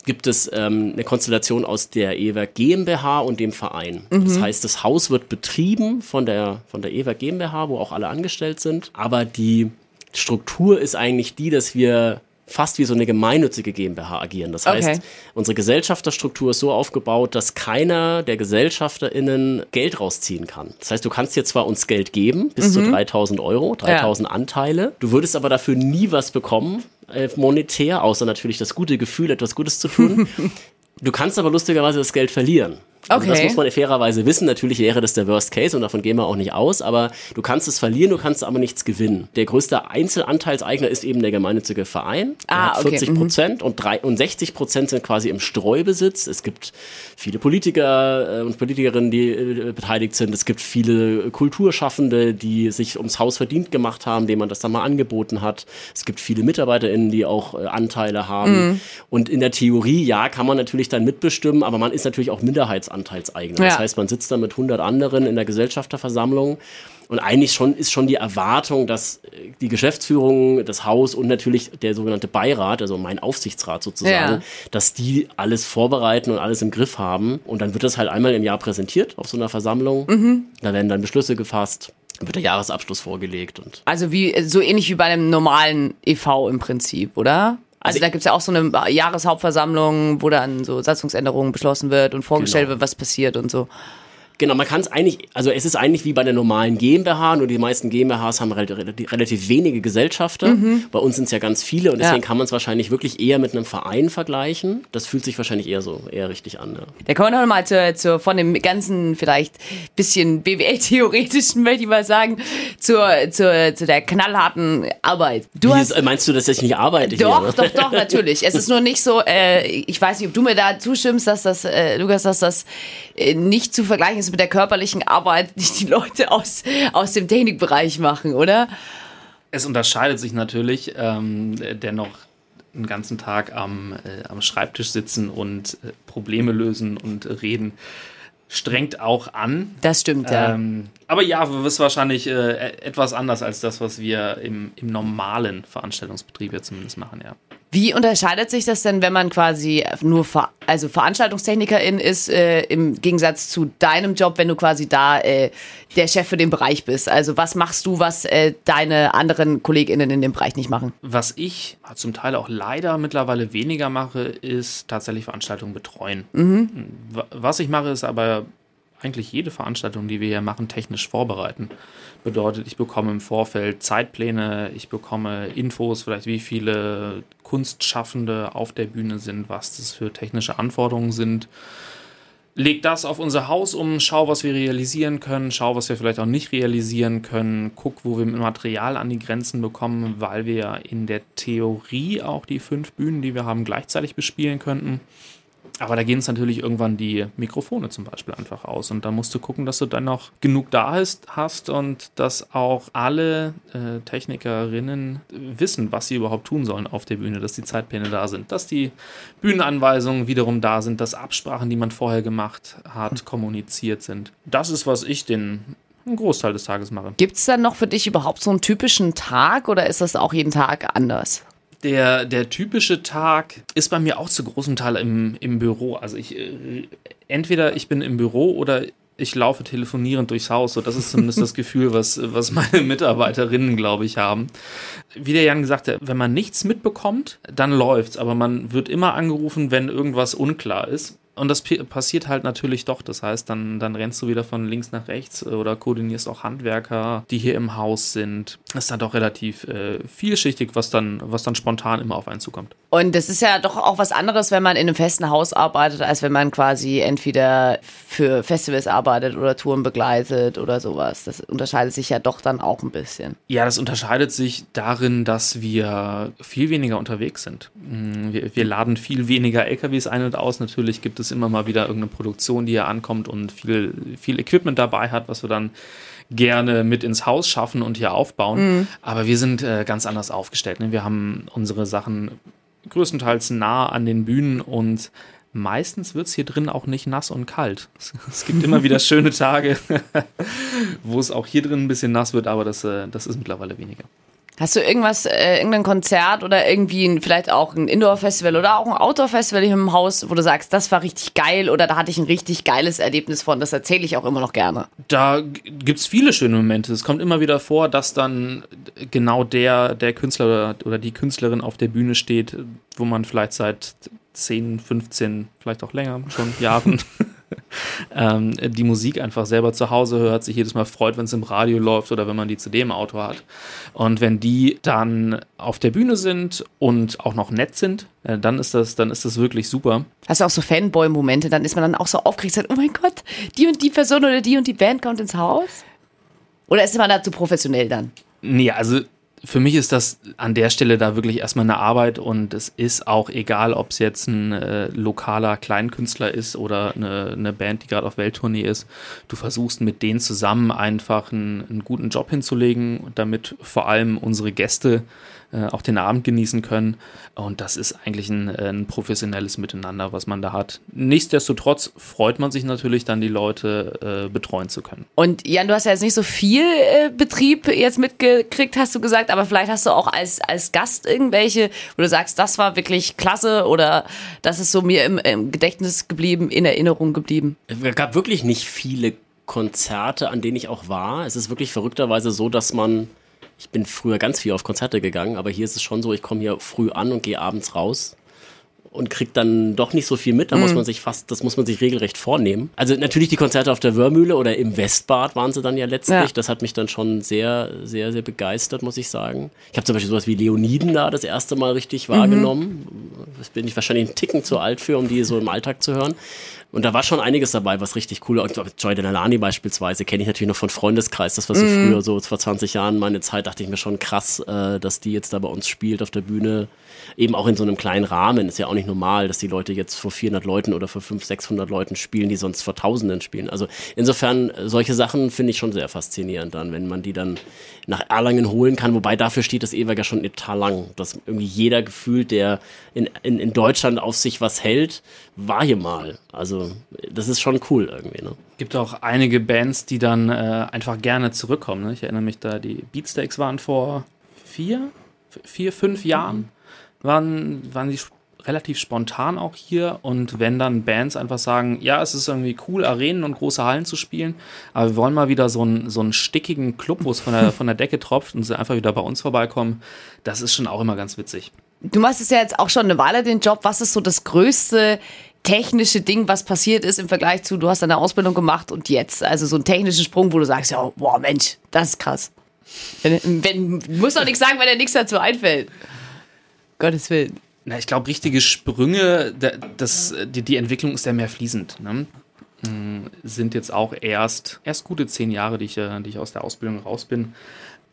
gibt es ähm, eine Konstellation aus der EWERK GmbH und dem Verein. Mhm. Das heißt, das Haus wird betrieben von der, von der EWERK GmbH, wo auch alle angestellt sind. Aber die Struktur ist eigentlich die, dass wir fast wie so eine gemeinnützige GmbH agieren. Das heißt, okay. unsere Gesellschafterstruktur ist so aufgebaut, dass keiner der GesellschafterInnen Geld rausziehen kann. Das heißt, du kannst dir zwar uns Geld geben, bis mhm. zu 3000 Euro, 3000 ja. Anteile. Du würdest aber dafür nie was bekommen, äh, monetär, außer natürlich das gute Gefühl, etwas Gutes zu tun. du kannst aber lustigerweise das Geld verlieren. Also okay. das muss man fairerweise wissen. Natürlich wäre das der Worst Case und davon gehen wir auch nicht aus, aber du kannst es verlieren, du kannst aber nichts gewinnen. Der größte Einzelanteilseigner ist eben der gemeinnützige Verein. Der ah, hat 40 Prozent mhm. und, drei, und 60 Prozent sind quasi im Streubesitz. Es gibt viele Politiker äh, und Politikerinnen, die äh, beteiligt sind. Es gibt viele Kulturschaffende, die sich ums Haus verdient gemacht haben, denen man das dann mal angeboten hat. Es gibt viele MitarbeiterInnen, die auch äh, Anteile haben. Mhm. Und in der Theorie, ja, kann man natürlich dann mitbestimmen, aber man ist natürlich auch Minderheitsanteil Anteilseigner. Ja. Das heißt, man sitzt da mit 100 anderen in der Gesellschafterversammlung und eigentlich schon ist schon die Erwartung, dass äh, die Geschäftsführung, das Haus und natürlich der sogenannte Beirat, also mein Aufsichtsrat sozusagen, ja. dass die alles vorbereiten und alles im Griff haben. Und dann wird das halt einmal im Jahr präsentiert auf so einer Versammlung. Mhm. Da werden dann Beschlüsse gefasst wird der Jahresabschluss vorgelegt. Und also wie so ähnlich wie bei einem normalen EV im Prinzip, oder? Also da gibt's ja auch so eine Jahreshauptversammlung, wo dann so Satzungsänderungen beschlossen wird und vorgestellt genau. wird, was passiert und so. Genau, man kann es eigentlich, also es ist eigentlich wie bei der normalen GmbH, nur die meisten GmbHs haben relativ, relativ wenige Gesellschafter. Mhm. Bei uns sind es ja ganz viele und deswegen ja. kann man es wahrscheinlich wirklich eher mit einem Verein vergleichen. Das fühlt sich wahrscheinlich eher so, eher richtig an. Ja. Da kommen wir nochmal zu, zu, von dem ganzen vielleicht bisschen BWL-theoretischen, möchte ich mal sagen, zur, zur, zu der knallharten Arbeit. Du hast, ist, meinst du, dass ich nicht arbeite doch, hier? Ne? Doch, doch, natürlich. es ist nur nicht so, äh, ich weiß nicht, ob du mir da zustimmst, dass das, äh, Lukas, dass das äh, nicht zu vergleichen ist mit der körperlichen Arbeit, die die Leute aus, aus dem Technikbereich machen, oder? Es unterscheidet sich natürlich ähm, dennoch einen ganzen Tag am, äh, am Schreibtisch sitzen und äh, Probleme lösen und reden strengt auch an. Das stimmt, ja. Ähm, aber ja, ist wahrscheinlich äh, etwas anders als das, was wir im, im normalen Veranstaltungsbetrieb jetzt zumindest machen, ja. Wie unterscheidet sich das denn, wenn man quasi nur Ver also Veranstaltungstechnikerin ist, äh, im Gegensatz zu deinem Job, wenn du quasi da äh, der Chef für den Bereich bist? Also was machst du, was äh, deine anderen KollegInnen in dem Bereich nicht machen? Was ich zum Teil auch leider mittlerweile weniger mache, ist tatsächlich Veranstaltungen betreuen. Mhm. Was ich mache, ist aber eigentlich jede Veranstaltung, die wir hier machen, technisch vorbereiten. Bedeutet, ich bekomme im Vorfeld Zeitpläne, ich bekomme Infos, vielleicht wie viele Kunstschaffende auf der Bühne sind, was das für technische Anforderungen sind. Leg das auf unser Haus um, schau, was wir realisieren können, schau, was wir vielleicht auch nicht realisieren können, guck, wo wir Material an die Grenzen bekommen, weil wir in der Theorie auch die fünf Bühnen, die wir haben, gleichzeitig bespielen könnten. Aber da gehen es natürlich irgendwann die Mikrofone zum Beispiel einfach aus. Und da musst du gucken, dass du dann noch genug da ist, hast und dass auch alle äh, Technikerinnen wissen, was sie überhaupt tun sollen auf der Bühne, dass die Zeitpläne da sind, dass die Bühnenanweisungen wiederum da sind, dass Absprachen, die man vorher gemacht hat, kommuniziert sind. Das ist, was ich den einen Großteil des Tages mache. Gibt es dann noch für dich überhaupt so einen typischen Tag oder ist das auch jeden Tag anders? Der, der typische Tag ist bei mir auch zu großem Teil im, im Büro. Also ich äh, entweder ich bin im Büro oder ich laufe telefonierend durchs Haus. So, das ist zumindest das Gefühl, was, was meine Mitarbeiterinnen, glaube ich, haben. Wie der Jan gesagt hat, wenn man nichts mitbekommt, dann läuft's. Aber man wird immer angerufen, wenn irgendwas unklar ist. Und das passiert halt natürlich doch. Das heißt, dann, dann rennst du wieder von links nach rechts äh, oder koordinierst auch Handwerker, die hier im Haus sind. Das ist dann doch relativ äh, vielschichtig, was dann, was dann spontan immer auf einen zukommt. Und das ist ja doch auch was anderes, wenn man in einem festen Haus arbeitet, als wenn man quasi entweder für Festivals arbeitet oder Touren begleitet oder sowas. Das unterscheidet sich ja doch dann auch ein bisschen. Ja, das unterscheidet sich darin, dass wir viel weniger unterwegs sind. Mm, wir, wir laden viel weniger LKWs ein und aus. Natürlich gibt es immer mal wieder irgendeine Produktion, die hier ankommt und viel, viel Equipment dabei hat, was wir dann gerne mit ins Haus schaffen und hier aufbauen. Mhm. Aber wir sind äh, ganz anders aufgestellt. Ne? Wir haben unsere Sachen größtenteils nah an den Bühnen und meistens wird es hier drin auch nicht nass und kalt. Es gibt immer wieder schöne Tage, wo es auch hier drin ein bisschen nass wird, aber das, äh, das ist mittlerweile weniger. Hast du irgendwas, äh, irgendein Konzert oder irgendwie ein, vielleicht auch ein Indoor-Festival oder auch ein Outdoor-Festival hier im Haus, wo du sagst, das war richtig geil oder da hatte ich ein richtig geiles Erlebnis von, das erzähle ich auch immer noch gerne. Da gibt es viele schöne Momente. Es kommt immer wieder vor, dass dann genau der, der Künstler oder die Künstlerin auf der Bühne steht, wo man vielleicht seit 10, 15, vielleicht auch länger schon Jahren ähm, die Musik einfach selber zu Hause hört, sich jedes Mal freut, wenn es im Radio läuft oder wenn man die CD im Auto hat. Und wenn die dann auf der Bühne sind und auch noch nett sind, äh, dann ist das, dann ist das wirklich super. Hast du auch so Fanboy-Momente, dann ist man dann auch so aufgeregt, sagt, oh mein Gott, die und die Person oder die und die Band kommt ins Haus? Oder ist man da zu professionell dann? Nee, also für mich ist das an der Stelle da wirklich erstmal eine Arbeit und es ist auch egal, ob es jetzt ein äh, lokaler Kleinkünstler ist oder eine, eine Band, die gerade auf Welttournee ist. Du versuchst mit denen zusammen einfach einen, einen guten Job hinzulegen, damit vor allem unsere Gäste äh, auch den Abend genießen können. Und das ist eigentlich ein, ein, professionelles Miteinander, was man da hat. Nichtsdestotrotz freut man sich natürlich dann, die Leute äh, betreuen zu können. Und Jan, du hast ja jetzt nicht so viel äh, Betrieb jetzt mitgekriegt, hast du gesagt, aber vielleicht hast du auch als, als Gast irgendwelche, wo du sagst, das war wirklich klasse oder das ist so mir im, im Gedächtnis geblieben, in Erinnerung geblieben. Es gab wirklich nicht viele Konzerte, an denen ich auch war. Es ist wirklich verrückterweise so, dass man ich bin früher ganz viel auf Konzerte gegangen, aber hier ist es schon so, ich komme hier früh an und gehe abends raus und kriegt dann doch nicht so viel mit. Da mhm. muss man sich fast, das muss man sich regelrecht vornehmen. Also natürlich die Konzerte auf der Wörmühle oder im Westbad waren sie dann ja letztlich. Ja. Das hat mich dann schon sehr, sehr, sehr begeistert, muss ich sagen. Ich habe zum Beispiel sowas wie Leoniden da das erste Mal richtig wahrgenommen. Mhm. das bin ich wahrscheinlich einen Ticken zu alt für, um die so im Alltag zu hören. Und da war schon einiges dabei, was richtig cool war. Joy Denalani beispielsweise kenne ich natürlich noch von Freundeskreis. Das war so Mhm. früher, so vor 20 Jahren meine Zeit, dachte ich mir schon krass, äh, dass die jetzt da bei uns spielt auf der Bühne. Eben auch in so einem kleinen Rahmen. Ist ja auch nicht normal, dass die Leute jetzt vor 400 Leuten oder vor 500, 600 Leuten spielen, die sonst vor Tausenden spielen. Also insofern, äh, solche Sachen finde ich schon sehr faszinierend dann, wenn man die dann nach Erlangen holen kann. Wobei dafür steht das Ewerk ja schon total lang. Dass irgendwie jeder gefühlt, der in, in, in Deutschland auf sich was hält, war hier mal. Also das ist schon cool irgendwie. Ne? gibt auch einige Bands, die dann äh, einfach gerne zurückkommen. Ne? Ich erinnere mich da, die Beatsteaks waren vor vier, vier, fünf Jahren, waren, waren die relativ spontan auch hier. Und wenn dann Bands einfach sagen, ja, es ist irgendwie cool, Arenen und große Hallen zu spielen, aber wir wollen mal wieder so einen, so einen stickigen Club, wo es von der, von der Decke tropft und sie einfach wieder bei uns vorbeikommen, das ist schon auch immer ganz witzig. Du machst es ja jetzt auch schon eine Weile den Job. Was ist so das größte technische Ding, was passiert ist im Vergleich zu, du hast deine Ausbildung gemacht und jetzt? Also so einen technischen Sprung, wo du sagst, ja, boah, Mensch, das ist krass. Wenn, wenn, du musst doch nichts sagen, wenn dir nichts dazu einfällt. Gottes Willen. Na, ich glaube, richtige Sprünge, da- das, die, die Entwicklung ist ja mehr fließend. Ne? Mm, Sind jetzt auch erst, erst gute zehn Jahre, die ich, äh, die ich aus der Ausbildung raus bin.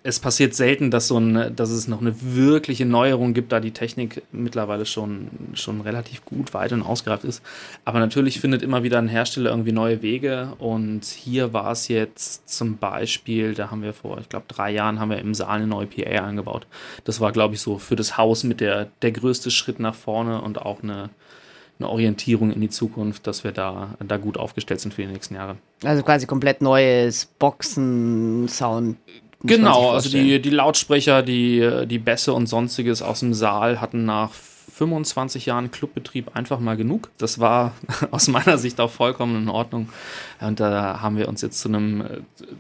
Es passiert selten, dass, so ein, dass es noch eine wirkliche Neuerung gibt, da die Technik mittlerweile schon, schon relativ gut weit und ausgereift ist. Aber natürlich findet immer wieder ein Hersteller irgendwie neue Wege. Und hier war es jetzt zum Beispiel, da haben wir vor, ich glaube, drei Jahren haben wir im Saal eine neue PA eingebaut. Das war, glaube ich, so für das Haus mit der, der größte Schritt nach vorne und auch eine, eine Orientierung in die Zukunft, dass wir da, da gut aufgestellt sind für die nächsten Jahre. Also quasi komplett neues Boxen, Genau, also die, die Lautsprecher, die, die Bässe und sonstiges aus dem Saal hatten nach 25 Jahren Clubbetrieb einfach mal genug. Das war aus meiner Sicht auch vollkommen in Ordnung. Und da haben wir uns jetzt zu einem, äh,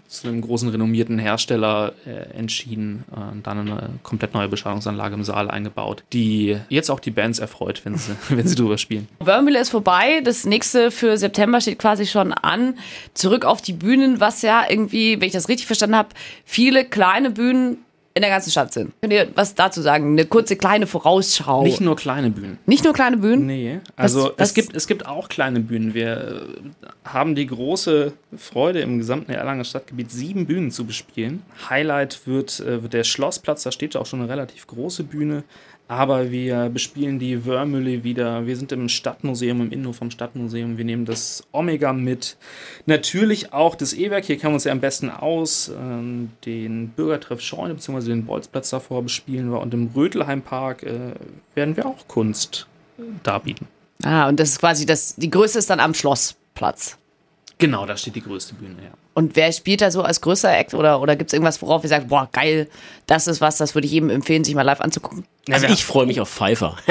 zu einem großen renommierten Hersteller äh, entschieden äh, und dann eine komplett neue Beschallungsanlage im Saal eingebaut, die jetzt auch die Bands erfreut, wenn sie, wenn sie drüber spielen. Wormville ist vorbei. Das nächste für September steht quasi schon an. Zurück auf die Bühnen, was ja irgendwie, wenn ich das richtig verstanden habe, viele kleine Bühnen in der ganzen Stadt sind. Könnt ihr was dazu sagen? Eine kurze kleine Vorausschau. Nicht nur kleine Bühnen. Nicht nur kleine Bühnen? Nee, also was- es, gibt, es gibt auch kleine Bühnen. Wir äh, haben die große Freude, im gesamten Erlanger Stadtgebiet sieben Bühnen zu bespielen. Highlight wird, äh, wird der Schlossplatz, da steht auch schon eine relativ große Bühne. Aber wir bespielen die Wörmühle wieder. Wir sind im Stadtmuseum, im Innenhof vom Stadtmuseum. Wir nehmen das Omega mit. Natürlich auch das E-Werk. Hier kennen wir uns ja am besten aus. Ähm, den Bürgertreff Scheune bzw. den Bolzplatz davor bespielen wir. Und im Rötelheimpark äh, werden wir auch Kunst darbieten. Ah, und das ist quasi das, die Größe ist dann am Schlossplatz. Genau, da steht die größte Bühne, ja. Und wer spielt da so als größer Act oder, oder gibt es irgendwas, worauf ihr sagt, boah, geil, das ist was, das würde ich jedem empfehlen, sich mal live anzugucken? Also ich freue mich auf Pfeiffer.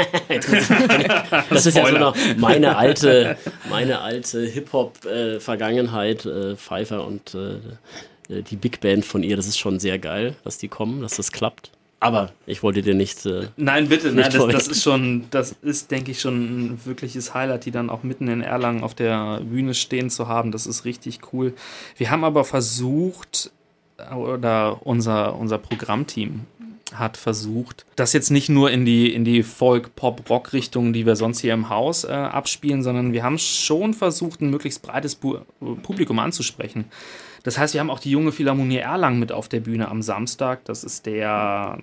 Das ist ja so noch meine alte, meine alte Hip-Hop-Vergangenheit, äh, Pfeiffer und äh, die Big Band von ihr. Das ist schon sehr geil, dass die kommen, dass das klappt. Aber ich wollte dir nicht. Äh, Nein, bitte, Nicht nein, das, das ist schon, das ist, denke ich, schon ein wirkliches Highlight, die dann auch mitten in Erlangen auf der Bühne stehen zu haben. Das ist richtig cool. Wir haben aber versucht, oder unser, unser Programmteam hat versucht, das jetzt nicht nur in die, in die Folk-Pop-Rock-Richtung, die wir sonst hier im Haus äh, abspielen, sondern wir haben schon versucht, ein möglichst breites Bu Publikum anzusprechen. Das heißt, wir haben auch die junge Philharmonie Erlangen mit auf der Bühne am Samstag. Das ist der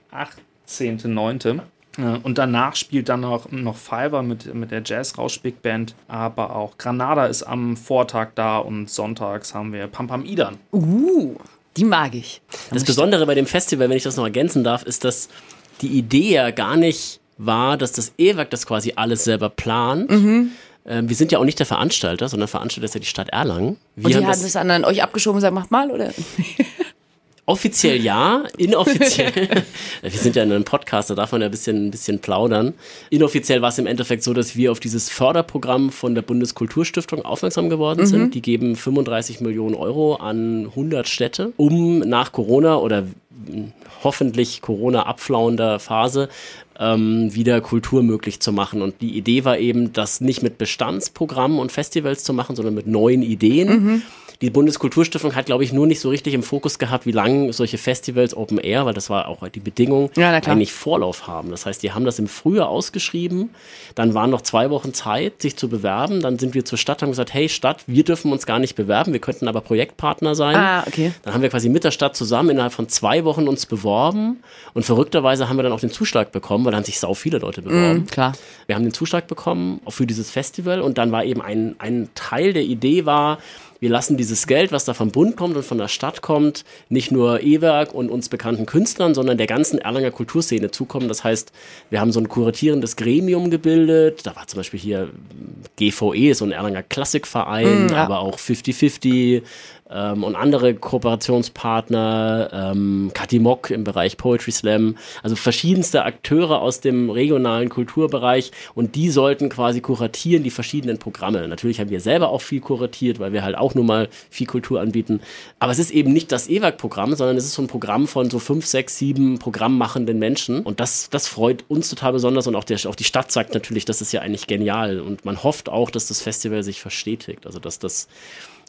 18.09. Äh, Und danach spielt dann noch, noch Fiverr mit, mit der Jazz-Rausch Big Band. Aber auch Granada ist am Vortag da und sonntags haben wir Pam Pam Idan. Uh, die mag ich. Das Besondere bei dem Festival, wenn ich das noch ergänzen darf, ist, dass die Idee ja gar nicht war, dass das E-Werk das quasi alles selber plant. Ähm, wir sind ja auch nicht der Veranstalter, sondern Veranstalter ist ja die Stadt Erlangen. Wir Und die haben haben das das an euch abgeschoben und gesagt, macht mal, oder? offiziell ja, inoffiziell. wir sind ja in einem Podcast, da darf man ja ein bisschen, ein bisschen plaudern. Inoffiziell war es im Endeffekt so, dass wir auf dieses Förderprogramm von der Bundeskulturstiftung aufmerksam geworden sind. Die geben 35 Millionen Euro an 100 Städte, um nach Corona oder hoffentlich Corona abflauender Phase ähm, wieder Kultur möglich zu machen. Und die Idee war eben, das nicht mit Bestandsprogrammen und Festivals zu machen, sondern mit neuen Ideen. Mhm die Bundeskulturstiftung hat, glaube ich, nur nicht so richtig im Fokus gehabt, wie lange solche Festivals Open Air, weil das war auch die Bedingung, ja, eigentlich Vorlauf haben. Das heißt, die haben das im Frühjahr ausgeschrieben, dann waren noch zwei Wochen Zeit, sich zu bewerben. Dann sind wir zur Stadt, haben gesagt, hey Stadt, wir dürfen uns gar nicht bewerben, wir könnten aber Projektpartner sein. Ah, okay. Dann haben wir quasi mit der Stadt zusammen innerhalb von zwei Wochen uns beworben und verrückterweise haben wir dann auch den Zuschlag bekommen, weil dann sich sau viele Leute beworben. Mm, klar. Wir haben den Zuschlag bekommen für dieses Festival und dann war eben ein, ein Teil der Idee war, wir lassen dieses Geld, was da vom Bund kommt und von der Stadt kommt, nicht nur E-Werk und uns bekannten Künstlern, sondern der ganzen Erlanger Kulturszene zukommen. Das heißt, wir haben so ein kuratierendes Gremium gebildet. Da war zum Beispiel hier GVE, so ein Erlanger Klassikverein, mm, ja. aber auch 50-50, ähm, und andere Kooperationspartner, ähm, Katimok im Bereich Poetry Slam, also verschiedenste Akteure aus dem regionalen Kulturbereich. Und die sollten quasi kuratieren die verschiedenen Programme. Natürlich haben wir selber auch viel kuratiert, weil wir halt auch nur mal viel Kultur anbieten. Aber es ist eben nicht das EWAG-Programm, sondern es ist so ein Programm von so fünf, sechs, sieben programmmachenden Menschen. Und das, das freut uns total besonders. Und auch, der, auch die Stadt sagt natürlich, das ist ja eigentlich genial. Und man hofft auch, dass das Festival sich verstetigt, also dass das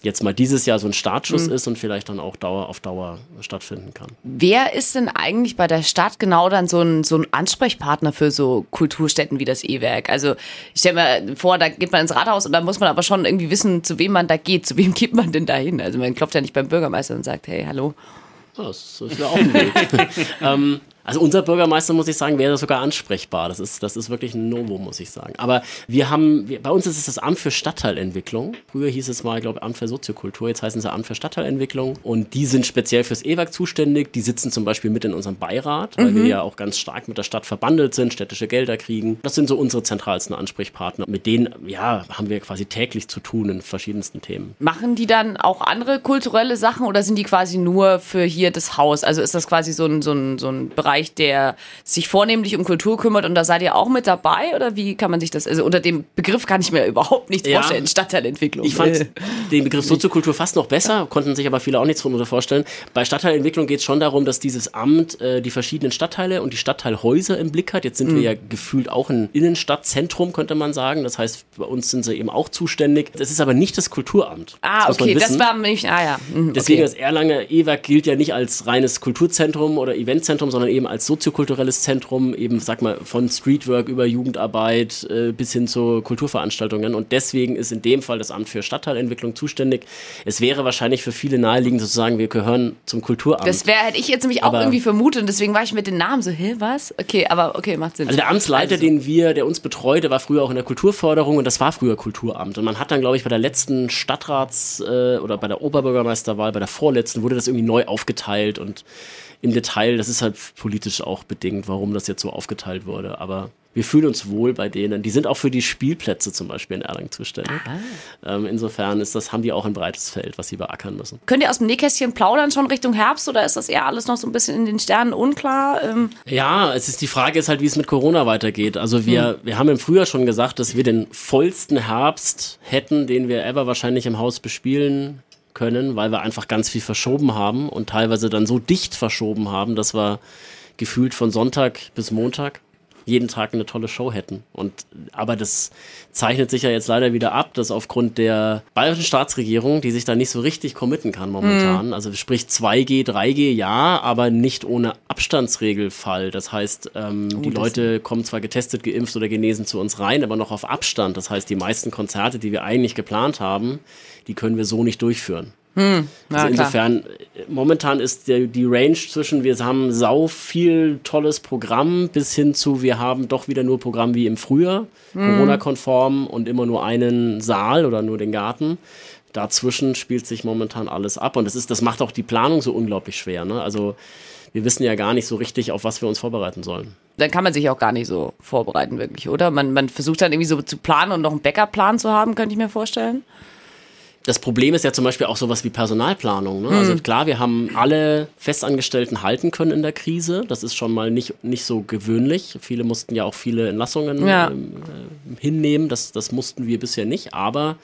jetzt mal dieses Jahr so ein Startschuss mhm. ist und vielleicht dann auch Dauer auf Dauer stattfinden kann. Wer ist denn eigentlich bei der Stadt genau dann so ein, so ein Ansprechpartner für so Kulturstätten wie das E-Werk? Also ich stelle mir vor, da geht man ins Rathaus und da muss man aber schon irgendwie wissen, zu wem man da geht. Zu wem geht man denn da hin? Also man klopft ja nicht beim Bürgermeister und sagt, hey, hallo. Das ist ja auch ein Weg. ähm, also unser Bürgermeister, muss ich sagen, wäre sogar ansprechbar. Das ist, das ist wirklich ein Novo, muss ich sagen. Aber wir haben, wir, bei uns ist es das Amt für Stadtteilentwicklung. Früher hieß es mal, glaube ich, Amt für Soziokultur. Jetzt heißen sie Amt für Stadtteilentwicklung. Und die sind speziell fürs EWAG zuständig. Die sitzen zum Beispiel mit in unserem Beirat, weil mhm. wir ja auch ganz stark mit der Stadt verbandelt sind, städtische Gelder kriegen. Das sind so unsere zentralsten Ansprechpartner. Mit denen, ja, haben wir quasi täglich zu tun in verschiedensten Themen. Machen die dann auch andere kulturelle Sachen oder sind die quasi nur für hier das Haus? Also ist das quasi so ein, so ein, so ein Bereich, Bereich, der sich vornehmlich um Kultur kümmert und da seid ihr auch mit dabei oder wie kann man sich das, also unter dem Begriff kann ich mir überhaupt nichts ja, vorstellen, Stadtteilentwicklung. Ich fand den Begriff Soziokultur fast noch besser, konnten sich aber viele auch nichts darunter vorstellen. Bei Stadtteilentwicklung geht es schon darum, dass dieses Amt äh, die verschiedenen Stadtteile und die Stadtteilhäuser im Blick hat. Jetzt sind mhm. wir ja gefühlt auch ein Innenstadtzentrum, könnte man sagen. Das heißt, bei uns sind sie eben auch zuständig. Das ist aber nicht das Kulturamt. Ah, das okay, das war nämlich, ah ja. Mhm, Deswegen okay. das Erlanger E-Werk gilt ja nicht als reines Kulturzentrum oder Eventzentrum, sondern eben als soziokulturelles Zentrum, eben, sag mal, von Streetwork über Jugendarbeit äh, bis hin zu Kulturveranstaltungen. Und deswegen ist in dem Fall das Amt für Stadtteilentwicklung zuständig. Es wäre wahrscheinlich für viele naheliegend zu sagen, wir gehören zum Kulturamt. Das wäre, hätte ich jetzt nämlich auch irgendwie vermutet und deswegen war ich mit den Namen so, hä, was? Okay, aber okay, macht Sinn. Also der Amtsleiter, also. den wir, der uns betreute, war früher auch in der Kulturförderung und das war früher Kulturamt. Und man hat dann, glaube ich, bei der letzten Stadtrats- äh, oder bei der Oberbürgermeisterwahl, bei der vorletzten, wurde das irgendwie neu aufgeteilt und im Detail, das ist halt politisch auch bedingt, warum das jetzt so aufgeteilt wurde. Aber wir fühlen uns wohl bei denen. Die sind auch für die Spielplätze zum Beispiel in Erlangen zuständig. Ähm, insofern ist das, haben die auch ein breites Feld, was sie beackern müssen. Könnt ihr aus dem Nähkästchen plaudern schon Richtung Herbst oder ist das eher alles noch so ein bisschen in den Sternen unklar? Ähm ja, es ist die Frage ist halt, wie es mit Corona weitergeht. Also wir, hm. wir haben im Frühjahr schon gesagt, dass wir den vollsten Herbst hätten, den wir ever wahrscheinlich im Haus bespielen können, weil wir einfach ganz viel verschoben haben und teilweise dann so dicht verschoben haben, dass wir gefühlt von Sonntag bis Montag jeden Tag eine tolle Show hätten. Und aber das zeichnet sich ja jetzt leider wieder ab, dass aufgrund der bayerischen Staatsregierung, die sich da nicht so richtig committen kann momentan, mhm. also sprich 2G, 3G, ja, aber nicht ohne Abstandsregelfall. Das heißt, ähm, oh, die Leute kommen zwar getestet, geimpft oder genesen zu uns rein, aber noch auf Abstand. Das heißt, die meisten Konzerte, die wir eigentlich geplant haben, die können wir so nicht durchführen. Hm, also insofern, klar. momentan ist der, die Range zwischen, wir haben sau viel tolles Programm bis hin zu, wir haben doch wieder nur Programm wie im Frühjahr, hm. Corona-konform und immer nur einen Saal oder nur den Garten. Dazwischen spielt sich momentan alles ab und das ist, das macht auch die Planung so unglaublich schwer. Ne? Also wir wissen ja gar nicht so richtig, auf was wir uns vorbereiten sollen. Dann kann man sich auch gar nicht so vorbereiten, wirklich, oder? Man, man versucht dann irgendwie so zu planen und noch einen Backup-Plan zu haben, könnte ich mir vorstellen das Problem ist ja zum Beispiel auch sowas wie Personalplanung. Ne? Also mhm. Also klar, wir haben alle Festangestellten halten können in der Krise. Das ist schon mal nicht, nicht so gewöhnlich. Viele mussten ja auch viele Entlassungen ja. ähm, äh, hinnehmen. Das, das mussten wir bisher nicht. Aber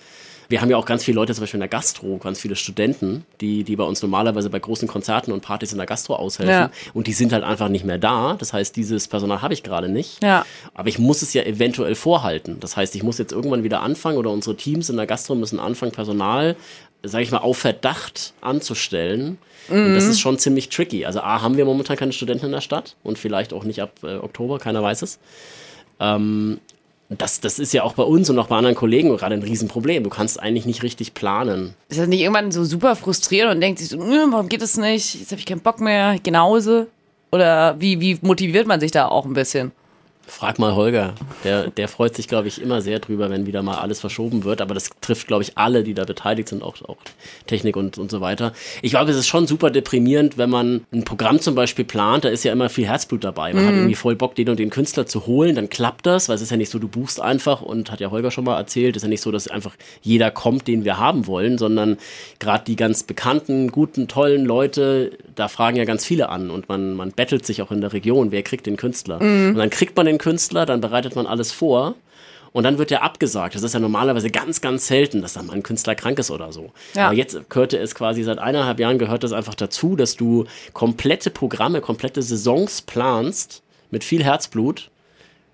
Wir haben ja auch ganz viele Leute, zum Beispiel in der Gastro, ganz viele Studenten, die, die bei uns normalerweise bei großen Konzerten und Partys in der Gastro aushelfen. Ja. Und die sind halt einfach nicht mehr da. Das heißt, dieses Personal habe ich gerade nicht. Ja. Aber ich muss es ja eventuell vorhalten. Das heißt, ich muss jetzt irgendwann wieder anfangen oder unsere Teams in der Gastro müssen anfangen, Personal, sage ich mal, auf Verdacht anzustellen. Und das ist schon ziemlich tricky. Also A, haben wir momentan keine Studenten in der Stadt und vielleicht auch nicht ab äh, Oktober, keiner weiß es. Ähm, das, das ist ja auch bei uns und auch bei anderen Kollegen gerade ein Riesenproblem. Du kannst eigentlich nicht richtig planen. Ist das nicht irgendwann so super frustrierend und denkt sich so, "Nö, warum geht es nicht? Jetzt habe ich keinen Bock mehr, genauso. Oder wie, wie motiviert man sich da auch ein bisschen? Frag mal Holger. Der, der freut sich, glaube ich, immer sehr drüber, wenn wieder mal alles verschoben wird. Aber das trifft, glaube ich, alle, die da beteiligt sind, auch, auch Technik und, und so weiter. Ich glaube, es ist schon super deprimierend, wenn man ein Programm zum Beispiel plant. Da ist ja immer viel Herzblut dabei. Man hat irgendwie voll Bock, den und den Künstler zu holen. Dann klappt das, weil es ist ja nicht so, du buchst einfach und hat ja Holger schon mal erzählt, es ist ja nicht so, dass einfach jeder kommt, den wir haben wollen, sondern gerade die ganz bekannten, guten, tollen Leute, da fragen ja ganz viele an und man, man bettelt sich auch in der Region, wer kriegt den Künstler. Und dann kriegt man den Künstler, dann bereitet man alles vor und dann wird er abgesagt. Das ist ja normalerweise ganz, ganz selten, dass dann mal ein Künstler krank ist oder so. Ja. Aber jetzt gehörte es quasi seit eineinhalb Jahren gehört das einfach dazu, dass du komplette Programme, komplette Saisons planst mit viel Herzblut.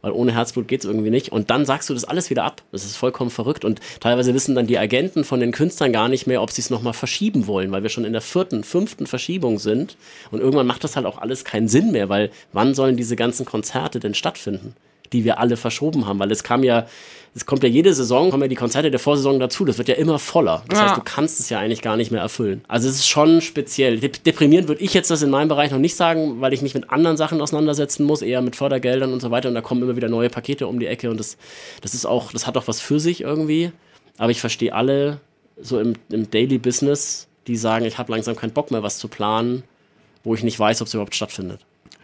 Weil ohne Herzblut geht's irgendwie nicht. Und dann sagst du das alles wieder ab. Das ist vollkommen verrückt. Und teilweise wissen dann die Agenten von den Künstlern gar nicht mehr, ob sie es nochmal verschieben wollen, weil wir schon in der vierten, fünften Verschiebung sind. Und irgendwann macht das halt auch alles keinen Sinn mehr, weil wann sollen diese ganzen Konzerte denn stattfinden? Die wir alle verschoben haben, weil es kam ja, es kommt ja jede Saison, kommen ja die Konzerte der Vorsaison dazu, das wird ja immer voller. Das Ja. heißt, du kannst es ja eigentlich gar nicht mehr erfüllen. Also es ist schon speziell. Dep deprimierend würde ich jetzt das in meinem Bereich noch nicht sagen, weil ich mich mit anderen Sachen auseinandersetzen muss, eher mit Fördergeldern und so weiter und da kommen immer wieder neue Pakete um die Ecke und das, das ist auch, das hat auch was für sich irgendwie. Aber ich verstehe alle so im, im Daily Business, die sagen, ich habe langsam keinen Bock mehr, was zu planen, wo ich nicht weiß, ob es überhaupt stattfindet.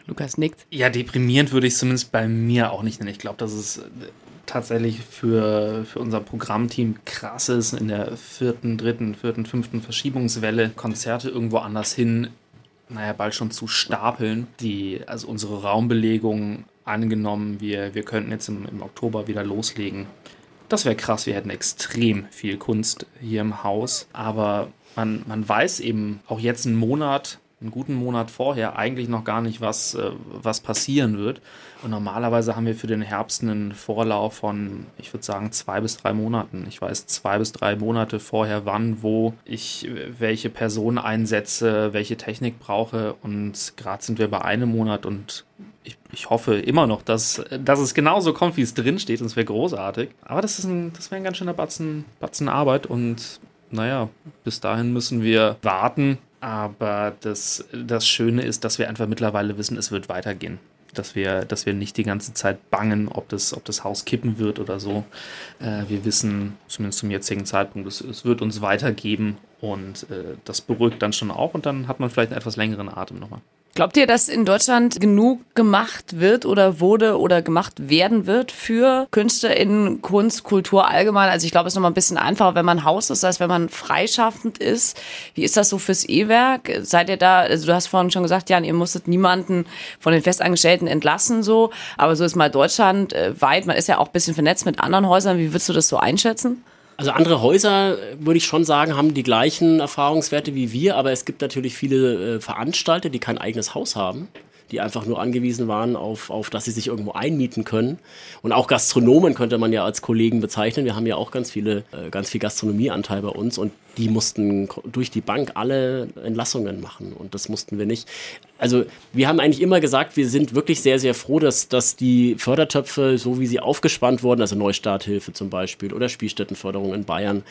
Lukas nickt. Ja, deprimierend würde ich es zumindest bei mir auch nicht nennen. Ich glaube, dass es äh, tatsächlich für, für unser Programmteam krass ist, in der vierten, dritten, vierten, fünften Verschiebungswelle Konzerte irgendwo anders hin, naja, bald schon zu stapeln. Die, also unsere Raumbelegung angenommen, wir, wir könnten jetzt im, im Oktober wieder loslegen. Das wäre krass, wir hätten extrem viel Kunst hier im Haus, aber man, man weiß eben auch jetzt einen Monat, einen guten Monat vorher eigentlich noch gar nicht, was, äh, was passieren wird. Und normalerweise haben wir für den Herbst einen Vorlauf von, ich würde sagen, zwei bis drei Monaten. Ich weiß zwei bis drei Monate vorher, wann, wo ich welche Person einsetze, welche Technik brauche. Und gerade sind wir bei einem Monat und ich, ich hoffe immer noch, dass, dass es genauso kommt, wie es drin steht. Und es wäre großartig. Aber das, das wäre ein ganz schöner Batzen, Batzen Arbeit. Und naja, bis dahin müssen wir warten. Aber das, das Schöne ist, dass wir einfach mittlerweile wissen, es wird weitergehen. Dass wir, dass wir nicht die ganze Zeit bangen, ob das, ob das Haus kippen wird oder so. Äh, wir wissen, zumindest zum jetzigen Zeitpunkt, es, es wird uns weitergeben und äh, das beruhigt dann schon auch und dann hat man vielleicht einen etwas längeren Atem nochmal. Glaubt ihr, dass in Deutschland genug gemacht wird oder wurde oder gemacht werden wird für Künste in Kunst, Kultur allgemein? Also ich glaube, es ist noch mal ein bisschen einfacher, wenn man Haus ist, als wenn man freischaffend ist. Wie ist das so fürs E-Werk? Seid ihr da, also du hast vorhin schon gesagt, Jan, ihr musstet niemanden von den Festangestellten entlassen, so. Aber so ist mal Deutschland äh, weit. Man ist ja auch ein bisschen vernetzt mit anderen Häusern. Wie würdest du das so einschätzen? Also andere Häuser, würde ich schon sagen, haben die gleichen Erfahrungswerte wie wir, aber es gibt natürlich viele äh, Veranstalter, die kein eigenes Haus haben, die einfach nur angewiesen waren auf, auf, dass sie sich irgendwo einmieten können. Und auch Gastronomen könnte man ja als Kollegen bezeichnen. Wir haben ja auch ganz viele, äh, ganz viel Gastronomieanteil bei uns und die mussten durch die Bank alle Entlassungen machen und das mussten wir nicht. Also wir haben eigentlich immer gesagt, wir sind wirklich sehr, sehr froh, dass, dass die Fördertöpfe, so wie sie aufgespannt wurden, also Neustarthilfe zum Beispiel oder Spielstättenförderung in Bayern,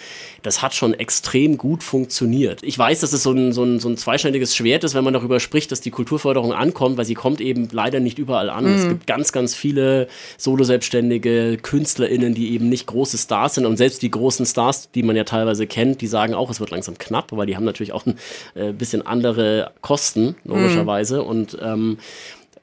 das hat schon extrem gut funktioniert. Ich weiß, dass es so ein, so ein, so ein zweischneidiges Schwert ist, wenn man darüber spricht, dass die Kulturförderung ankommt, weil sie kommt eben leider nicht überall an. Es gibt ganz, ganz viele Solo-Selbstständige, KünstlerInnen, die eben nicht große Stars sind und selbst die großen Stars, die man ja teilweise kennt, die sagen auch, es wird langsam knapp, weil die haben natürlich auch ein äh, bisschen andere Kosten, logischerweise. Und ähm,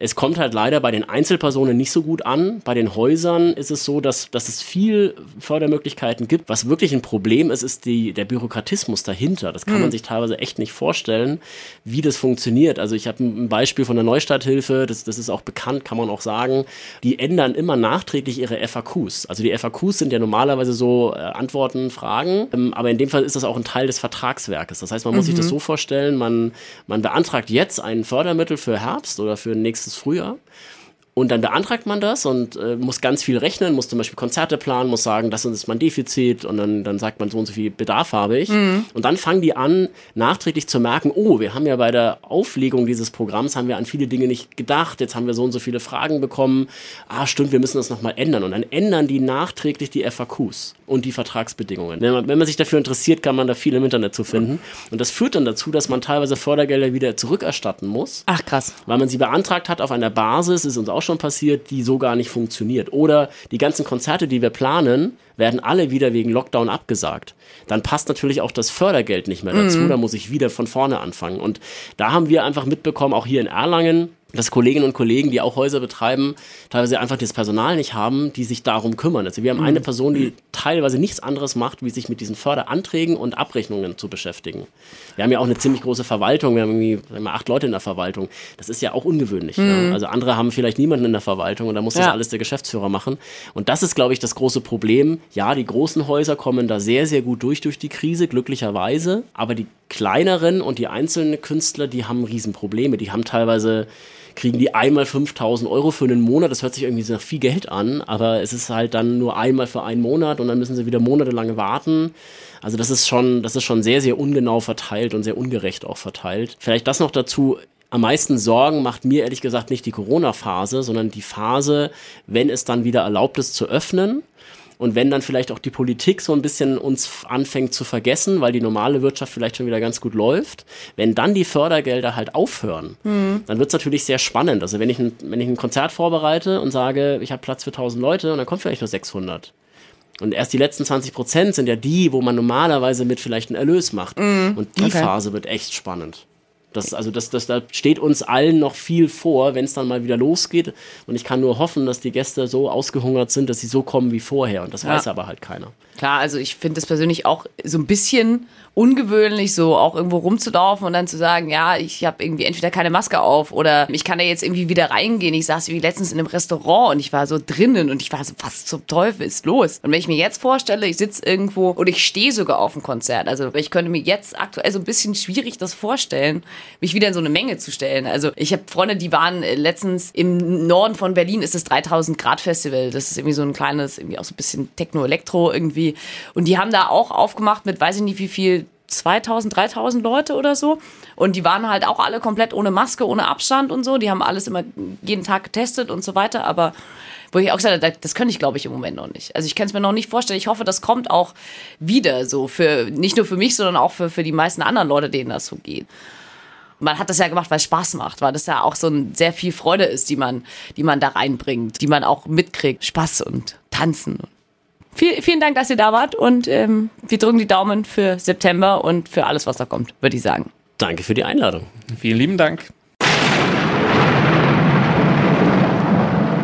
Es kommt halt leider bei den Einzelpersonen nicht so gut an. Bei den Häusern ist es so, dass, dass es viel Fördermöglichkeiten gibt. Was wirklich ein Problem ist, ist die, der Bürokratismus dahinter. Das kann man sich teilweise echt nicht vorstellen, wie das funktioniert. Also ich habe ein Beispiel von der Neustarthilfe, das, das ist auch bekannt, kann man auch sagen. Die ändern immer nachträglich ihre FAQs. Also die FAQs sind ja normalerweise so äh, Antworten, Fragen, ähm, aber in dem Fall ist das auch ein Teil des Vertragswerkes. Das heißt, man muss sich das so vorstellen, man, man beantragt jetzt ein Fördermittel für Herbst oder für nächstes Frühjahr. Und dann beantragt man das und äh, muss ganz viel rechnen, muss zum Beispiel Konzerte planen, muss sagen, das ist mein Defizit und dann, dann sagt man, so und so viel Bedarf habe ich. Und dann fangen die an, nachträglich zu merken, oh, wir haben ja bei der Auflegung dieses Programms, haben wir an viele Dinge nicht gedacht, jetzt haben wir so und so viele Fragen bekommen. Ah, stimmt, wir müssen das nochmal ändern. Und dann ändern die nachträglich die FAQs und die Vertragsbedingungen. Wenn man, wenn man sich dafür interessiert, kann man da viel im Internet zu finden. Und das führt dann dazu, dass man teilweise Fördergelder wieder zurückerstatten muss Ach krass. weil man sie beantragt hat auf einer Basis, ist uns auch schon passiert, die so gar nicht funktioniert. Oder die ganzen Konzerte, die wir planen, werden alle wieder wegen Lockdown abgesagt. Dann passt natürlich auch das Fördergeld nicht mehr dazu, da muss ich wieder von vorne anfangen. Und da haben wir einfach mitbekommen, auch hier in Erlangen, dass Kolleginnen und Kollegen, die auch Häuser betreiben, teilweise einfach das Personal nicht haben, die sich darum kümmern. Also wir haben eine Person, die teilweise nichts anderes macht, wie sich mit diesen Förderanträgen und Abrechnungen zu beschäftigen. Wir haben ja auch eine ziemlich große Verwaltung, wir haben irgendwie mal, acht Leute in der Verwaltung. Das ist ja auch ungewöhnlich. Ja. Also andere haben vielleicht niemanden in der Verwaltung und da muss das Ja. alles der Geschäftsführer machen. Und das ist, glaube ich, das große Problem. Ja, die großen Häuser kommen da sehr, sehr gut durch durch die Krise, glücklicherweise. Aber die kleineren und die einzelnen Künstler, die haben Riesenprobleme. Die haben teilweise kriegen die einmal 5000 Euro für einen Monat. Das hört sich irgendwie nach viel Geld an, aber es ist halt dann nur einmal für einen Monat und dann müssen sie wieder monatelang warten. Also das ist schon, das ist schon sehr, sehr ungenau verteilt und sehr ungerecht auch verteilt. Vielleicht das noch dazu. Am meisten Sorgen macht mir ehrlich gesagt nicht die Corona-Phase, sondern die Phase, wenn es dann wieder erlaubt ist zu öffnen. Und wenn dann vielleicht auch die Politik so ein bisschen uns anfängt zu vergessen, weil die normale Wirtschaft vielleicht schon wieder ganz gut läuft, wenn dann die Fördergelder halt aufhören, dann wird es natürlich sehr spannend. Also wenn ich, ein, wenn ich ein Konzert vorbereite und sage, ich habe Platz für 1000 Leute und dann kommt vielleicht nur 600. Und erst die letzten 20 Prozent sind ja die, wo man normalerweise mit vielleicht einen Erlös macht. Und die Okay. Phase wird echt spannend. Das, also das, das, da steht uns allen noch viel vor, wenn es dann mal wieder losgeht. Und ich kann nur hoffen, dass die Gäste so ausgehungert sind, dass sie so kommen wie vorher. Und das Ja. weiß aber halt keiner. Klar, also ich finde das persönlich auch so ein bisschen ungewöhnlich, so auch irgendwo rumzulaufen und dann zu sagen, ja, ich habe irgendwie entweder keine Maske auf oder ich kann da jetzt irgendwie wieder reingehen. Ich saß wie letztens in einem Restaurant und ich war so drinnen und ich war so, was zum Teufel ist los? Und wenn ich mir jetzt vorstelle, ich sitze irgendwo oder ich stehe sogar auf dem Konzert, also ich könnte mir jetzt aktuell so ein bisschen schwierig das vorstellen, mich wieder in so eine Menge zu stellen. Also ich habe Freunde, die waren letztens im Norden von Berlin, ist das 3000 Grad Festival. Das ist irgendwie so ein kleines, irgendwie auch so ein bisschen Techno-Elektro irgendwie. Und die haben da auch aufgemacht mit, weiß ich nicht wie viel, 2000, 3000 Leute oder so. Und die waren halt auch alle komplett ohne Maske, ohne Abstand und so. Die haben alles immer jeden Tag getestet und so weiter. Aber wo ich auch gesagt habe, das könnte ich glaube ich im Moment noch nicht. Also ich kann es mir noch nicht vorstellen. Ich hoffe, das kommt auch wieder so für, nicht nur für mich, sondern auch für, für die meisten anderen Leute, denen das so geht. Man hat das ja gemacht, weil es Spaß macht, weil das ja auch so ein sehr viel Freude ist, die man, die man da reinbringt, die man auch mitkriegt. Spaß und Tanzen. Viel, vielen Dank, dass ihr da wart und ähm, wir drücken die Daumen für September und für alles, was da kommt, würde ich sagen. Danke für die Einladung. Vielen lieben Dank.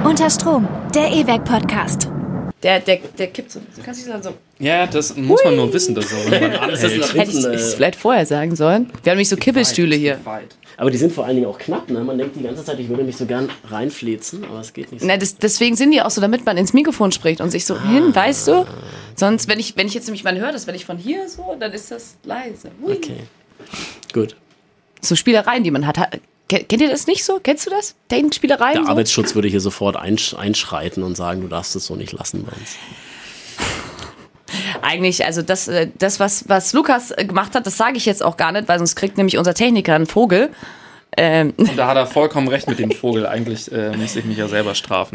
Unter Strom, der E-Werk-Podcast. Der, der, der kippt so. Du kannst dich dann so. Ja, das muss man nur wissen, dass ist anhält. nach Hätte ich es äh, vielleicht vorher sagen sollen. Wir haben nicht so Kippelstühle hier. Aber die sind vor allen Dingen auch knapp. Ne? Man denkt die ganze Zeit, ich würde mich so gern reinflezen, aber es geht nicht so. Na, das, deswegen sind die auch so, damit man ins Mikrofon spricht und sich so hin, weißt du? Sonst, wenn ich, wenn ich jetzt nämlich mal höre, das, wenn ich von hier so, dann ist das leise. Hui. Okay. Gut. So Spielereien, die man hat. Ha- Kennt ihr das nicht so? Kennst du das? Dating-Spielereien? Der so? Arbeitsschutz würde hier sofort einsch einschreiten und sagen, du darfst es so nicht lassen bei uns. Eigentlich, also das, äh, das was, was Lukas äh, gemacht hat, das sage ich jetzt auch gar nicht, weil sonst kriegt nämlich unser Techniker einen Vogel. Ähm, Und da hat er vollkommen recht mit dem Vogel. Eigentlich äh, müsste ich mich ja selber strafen.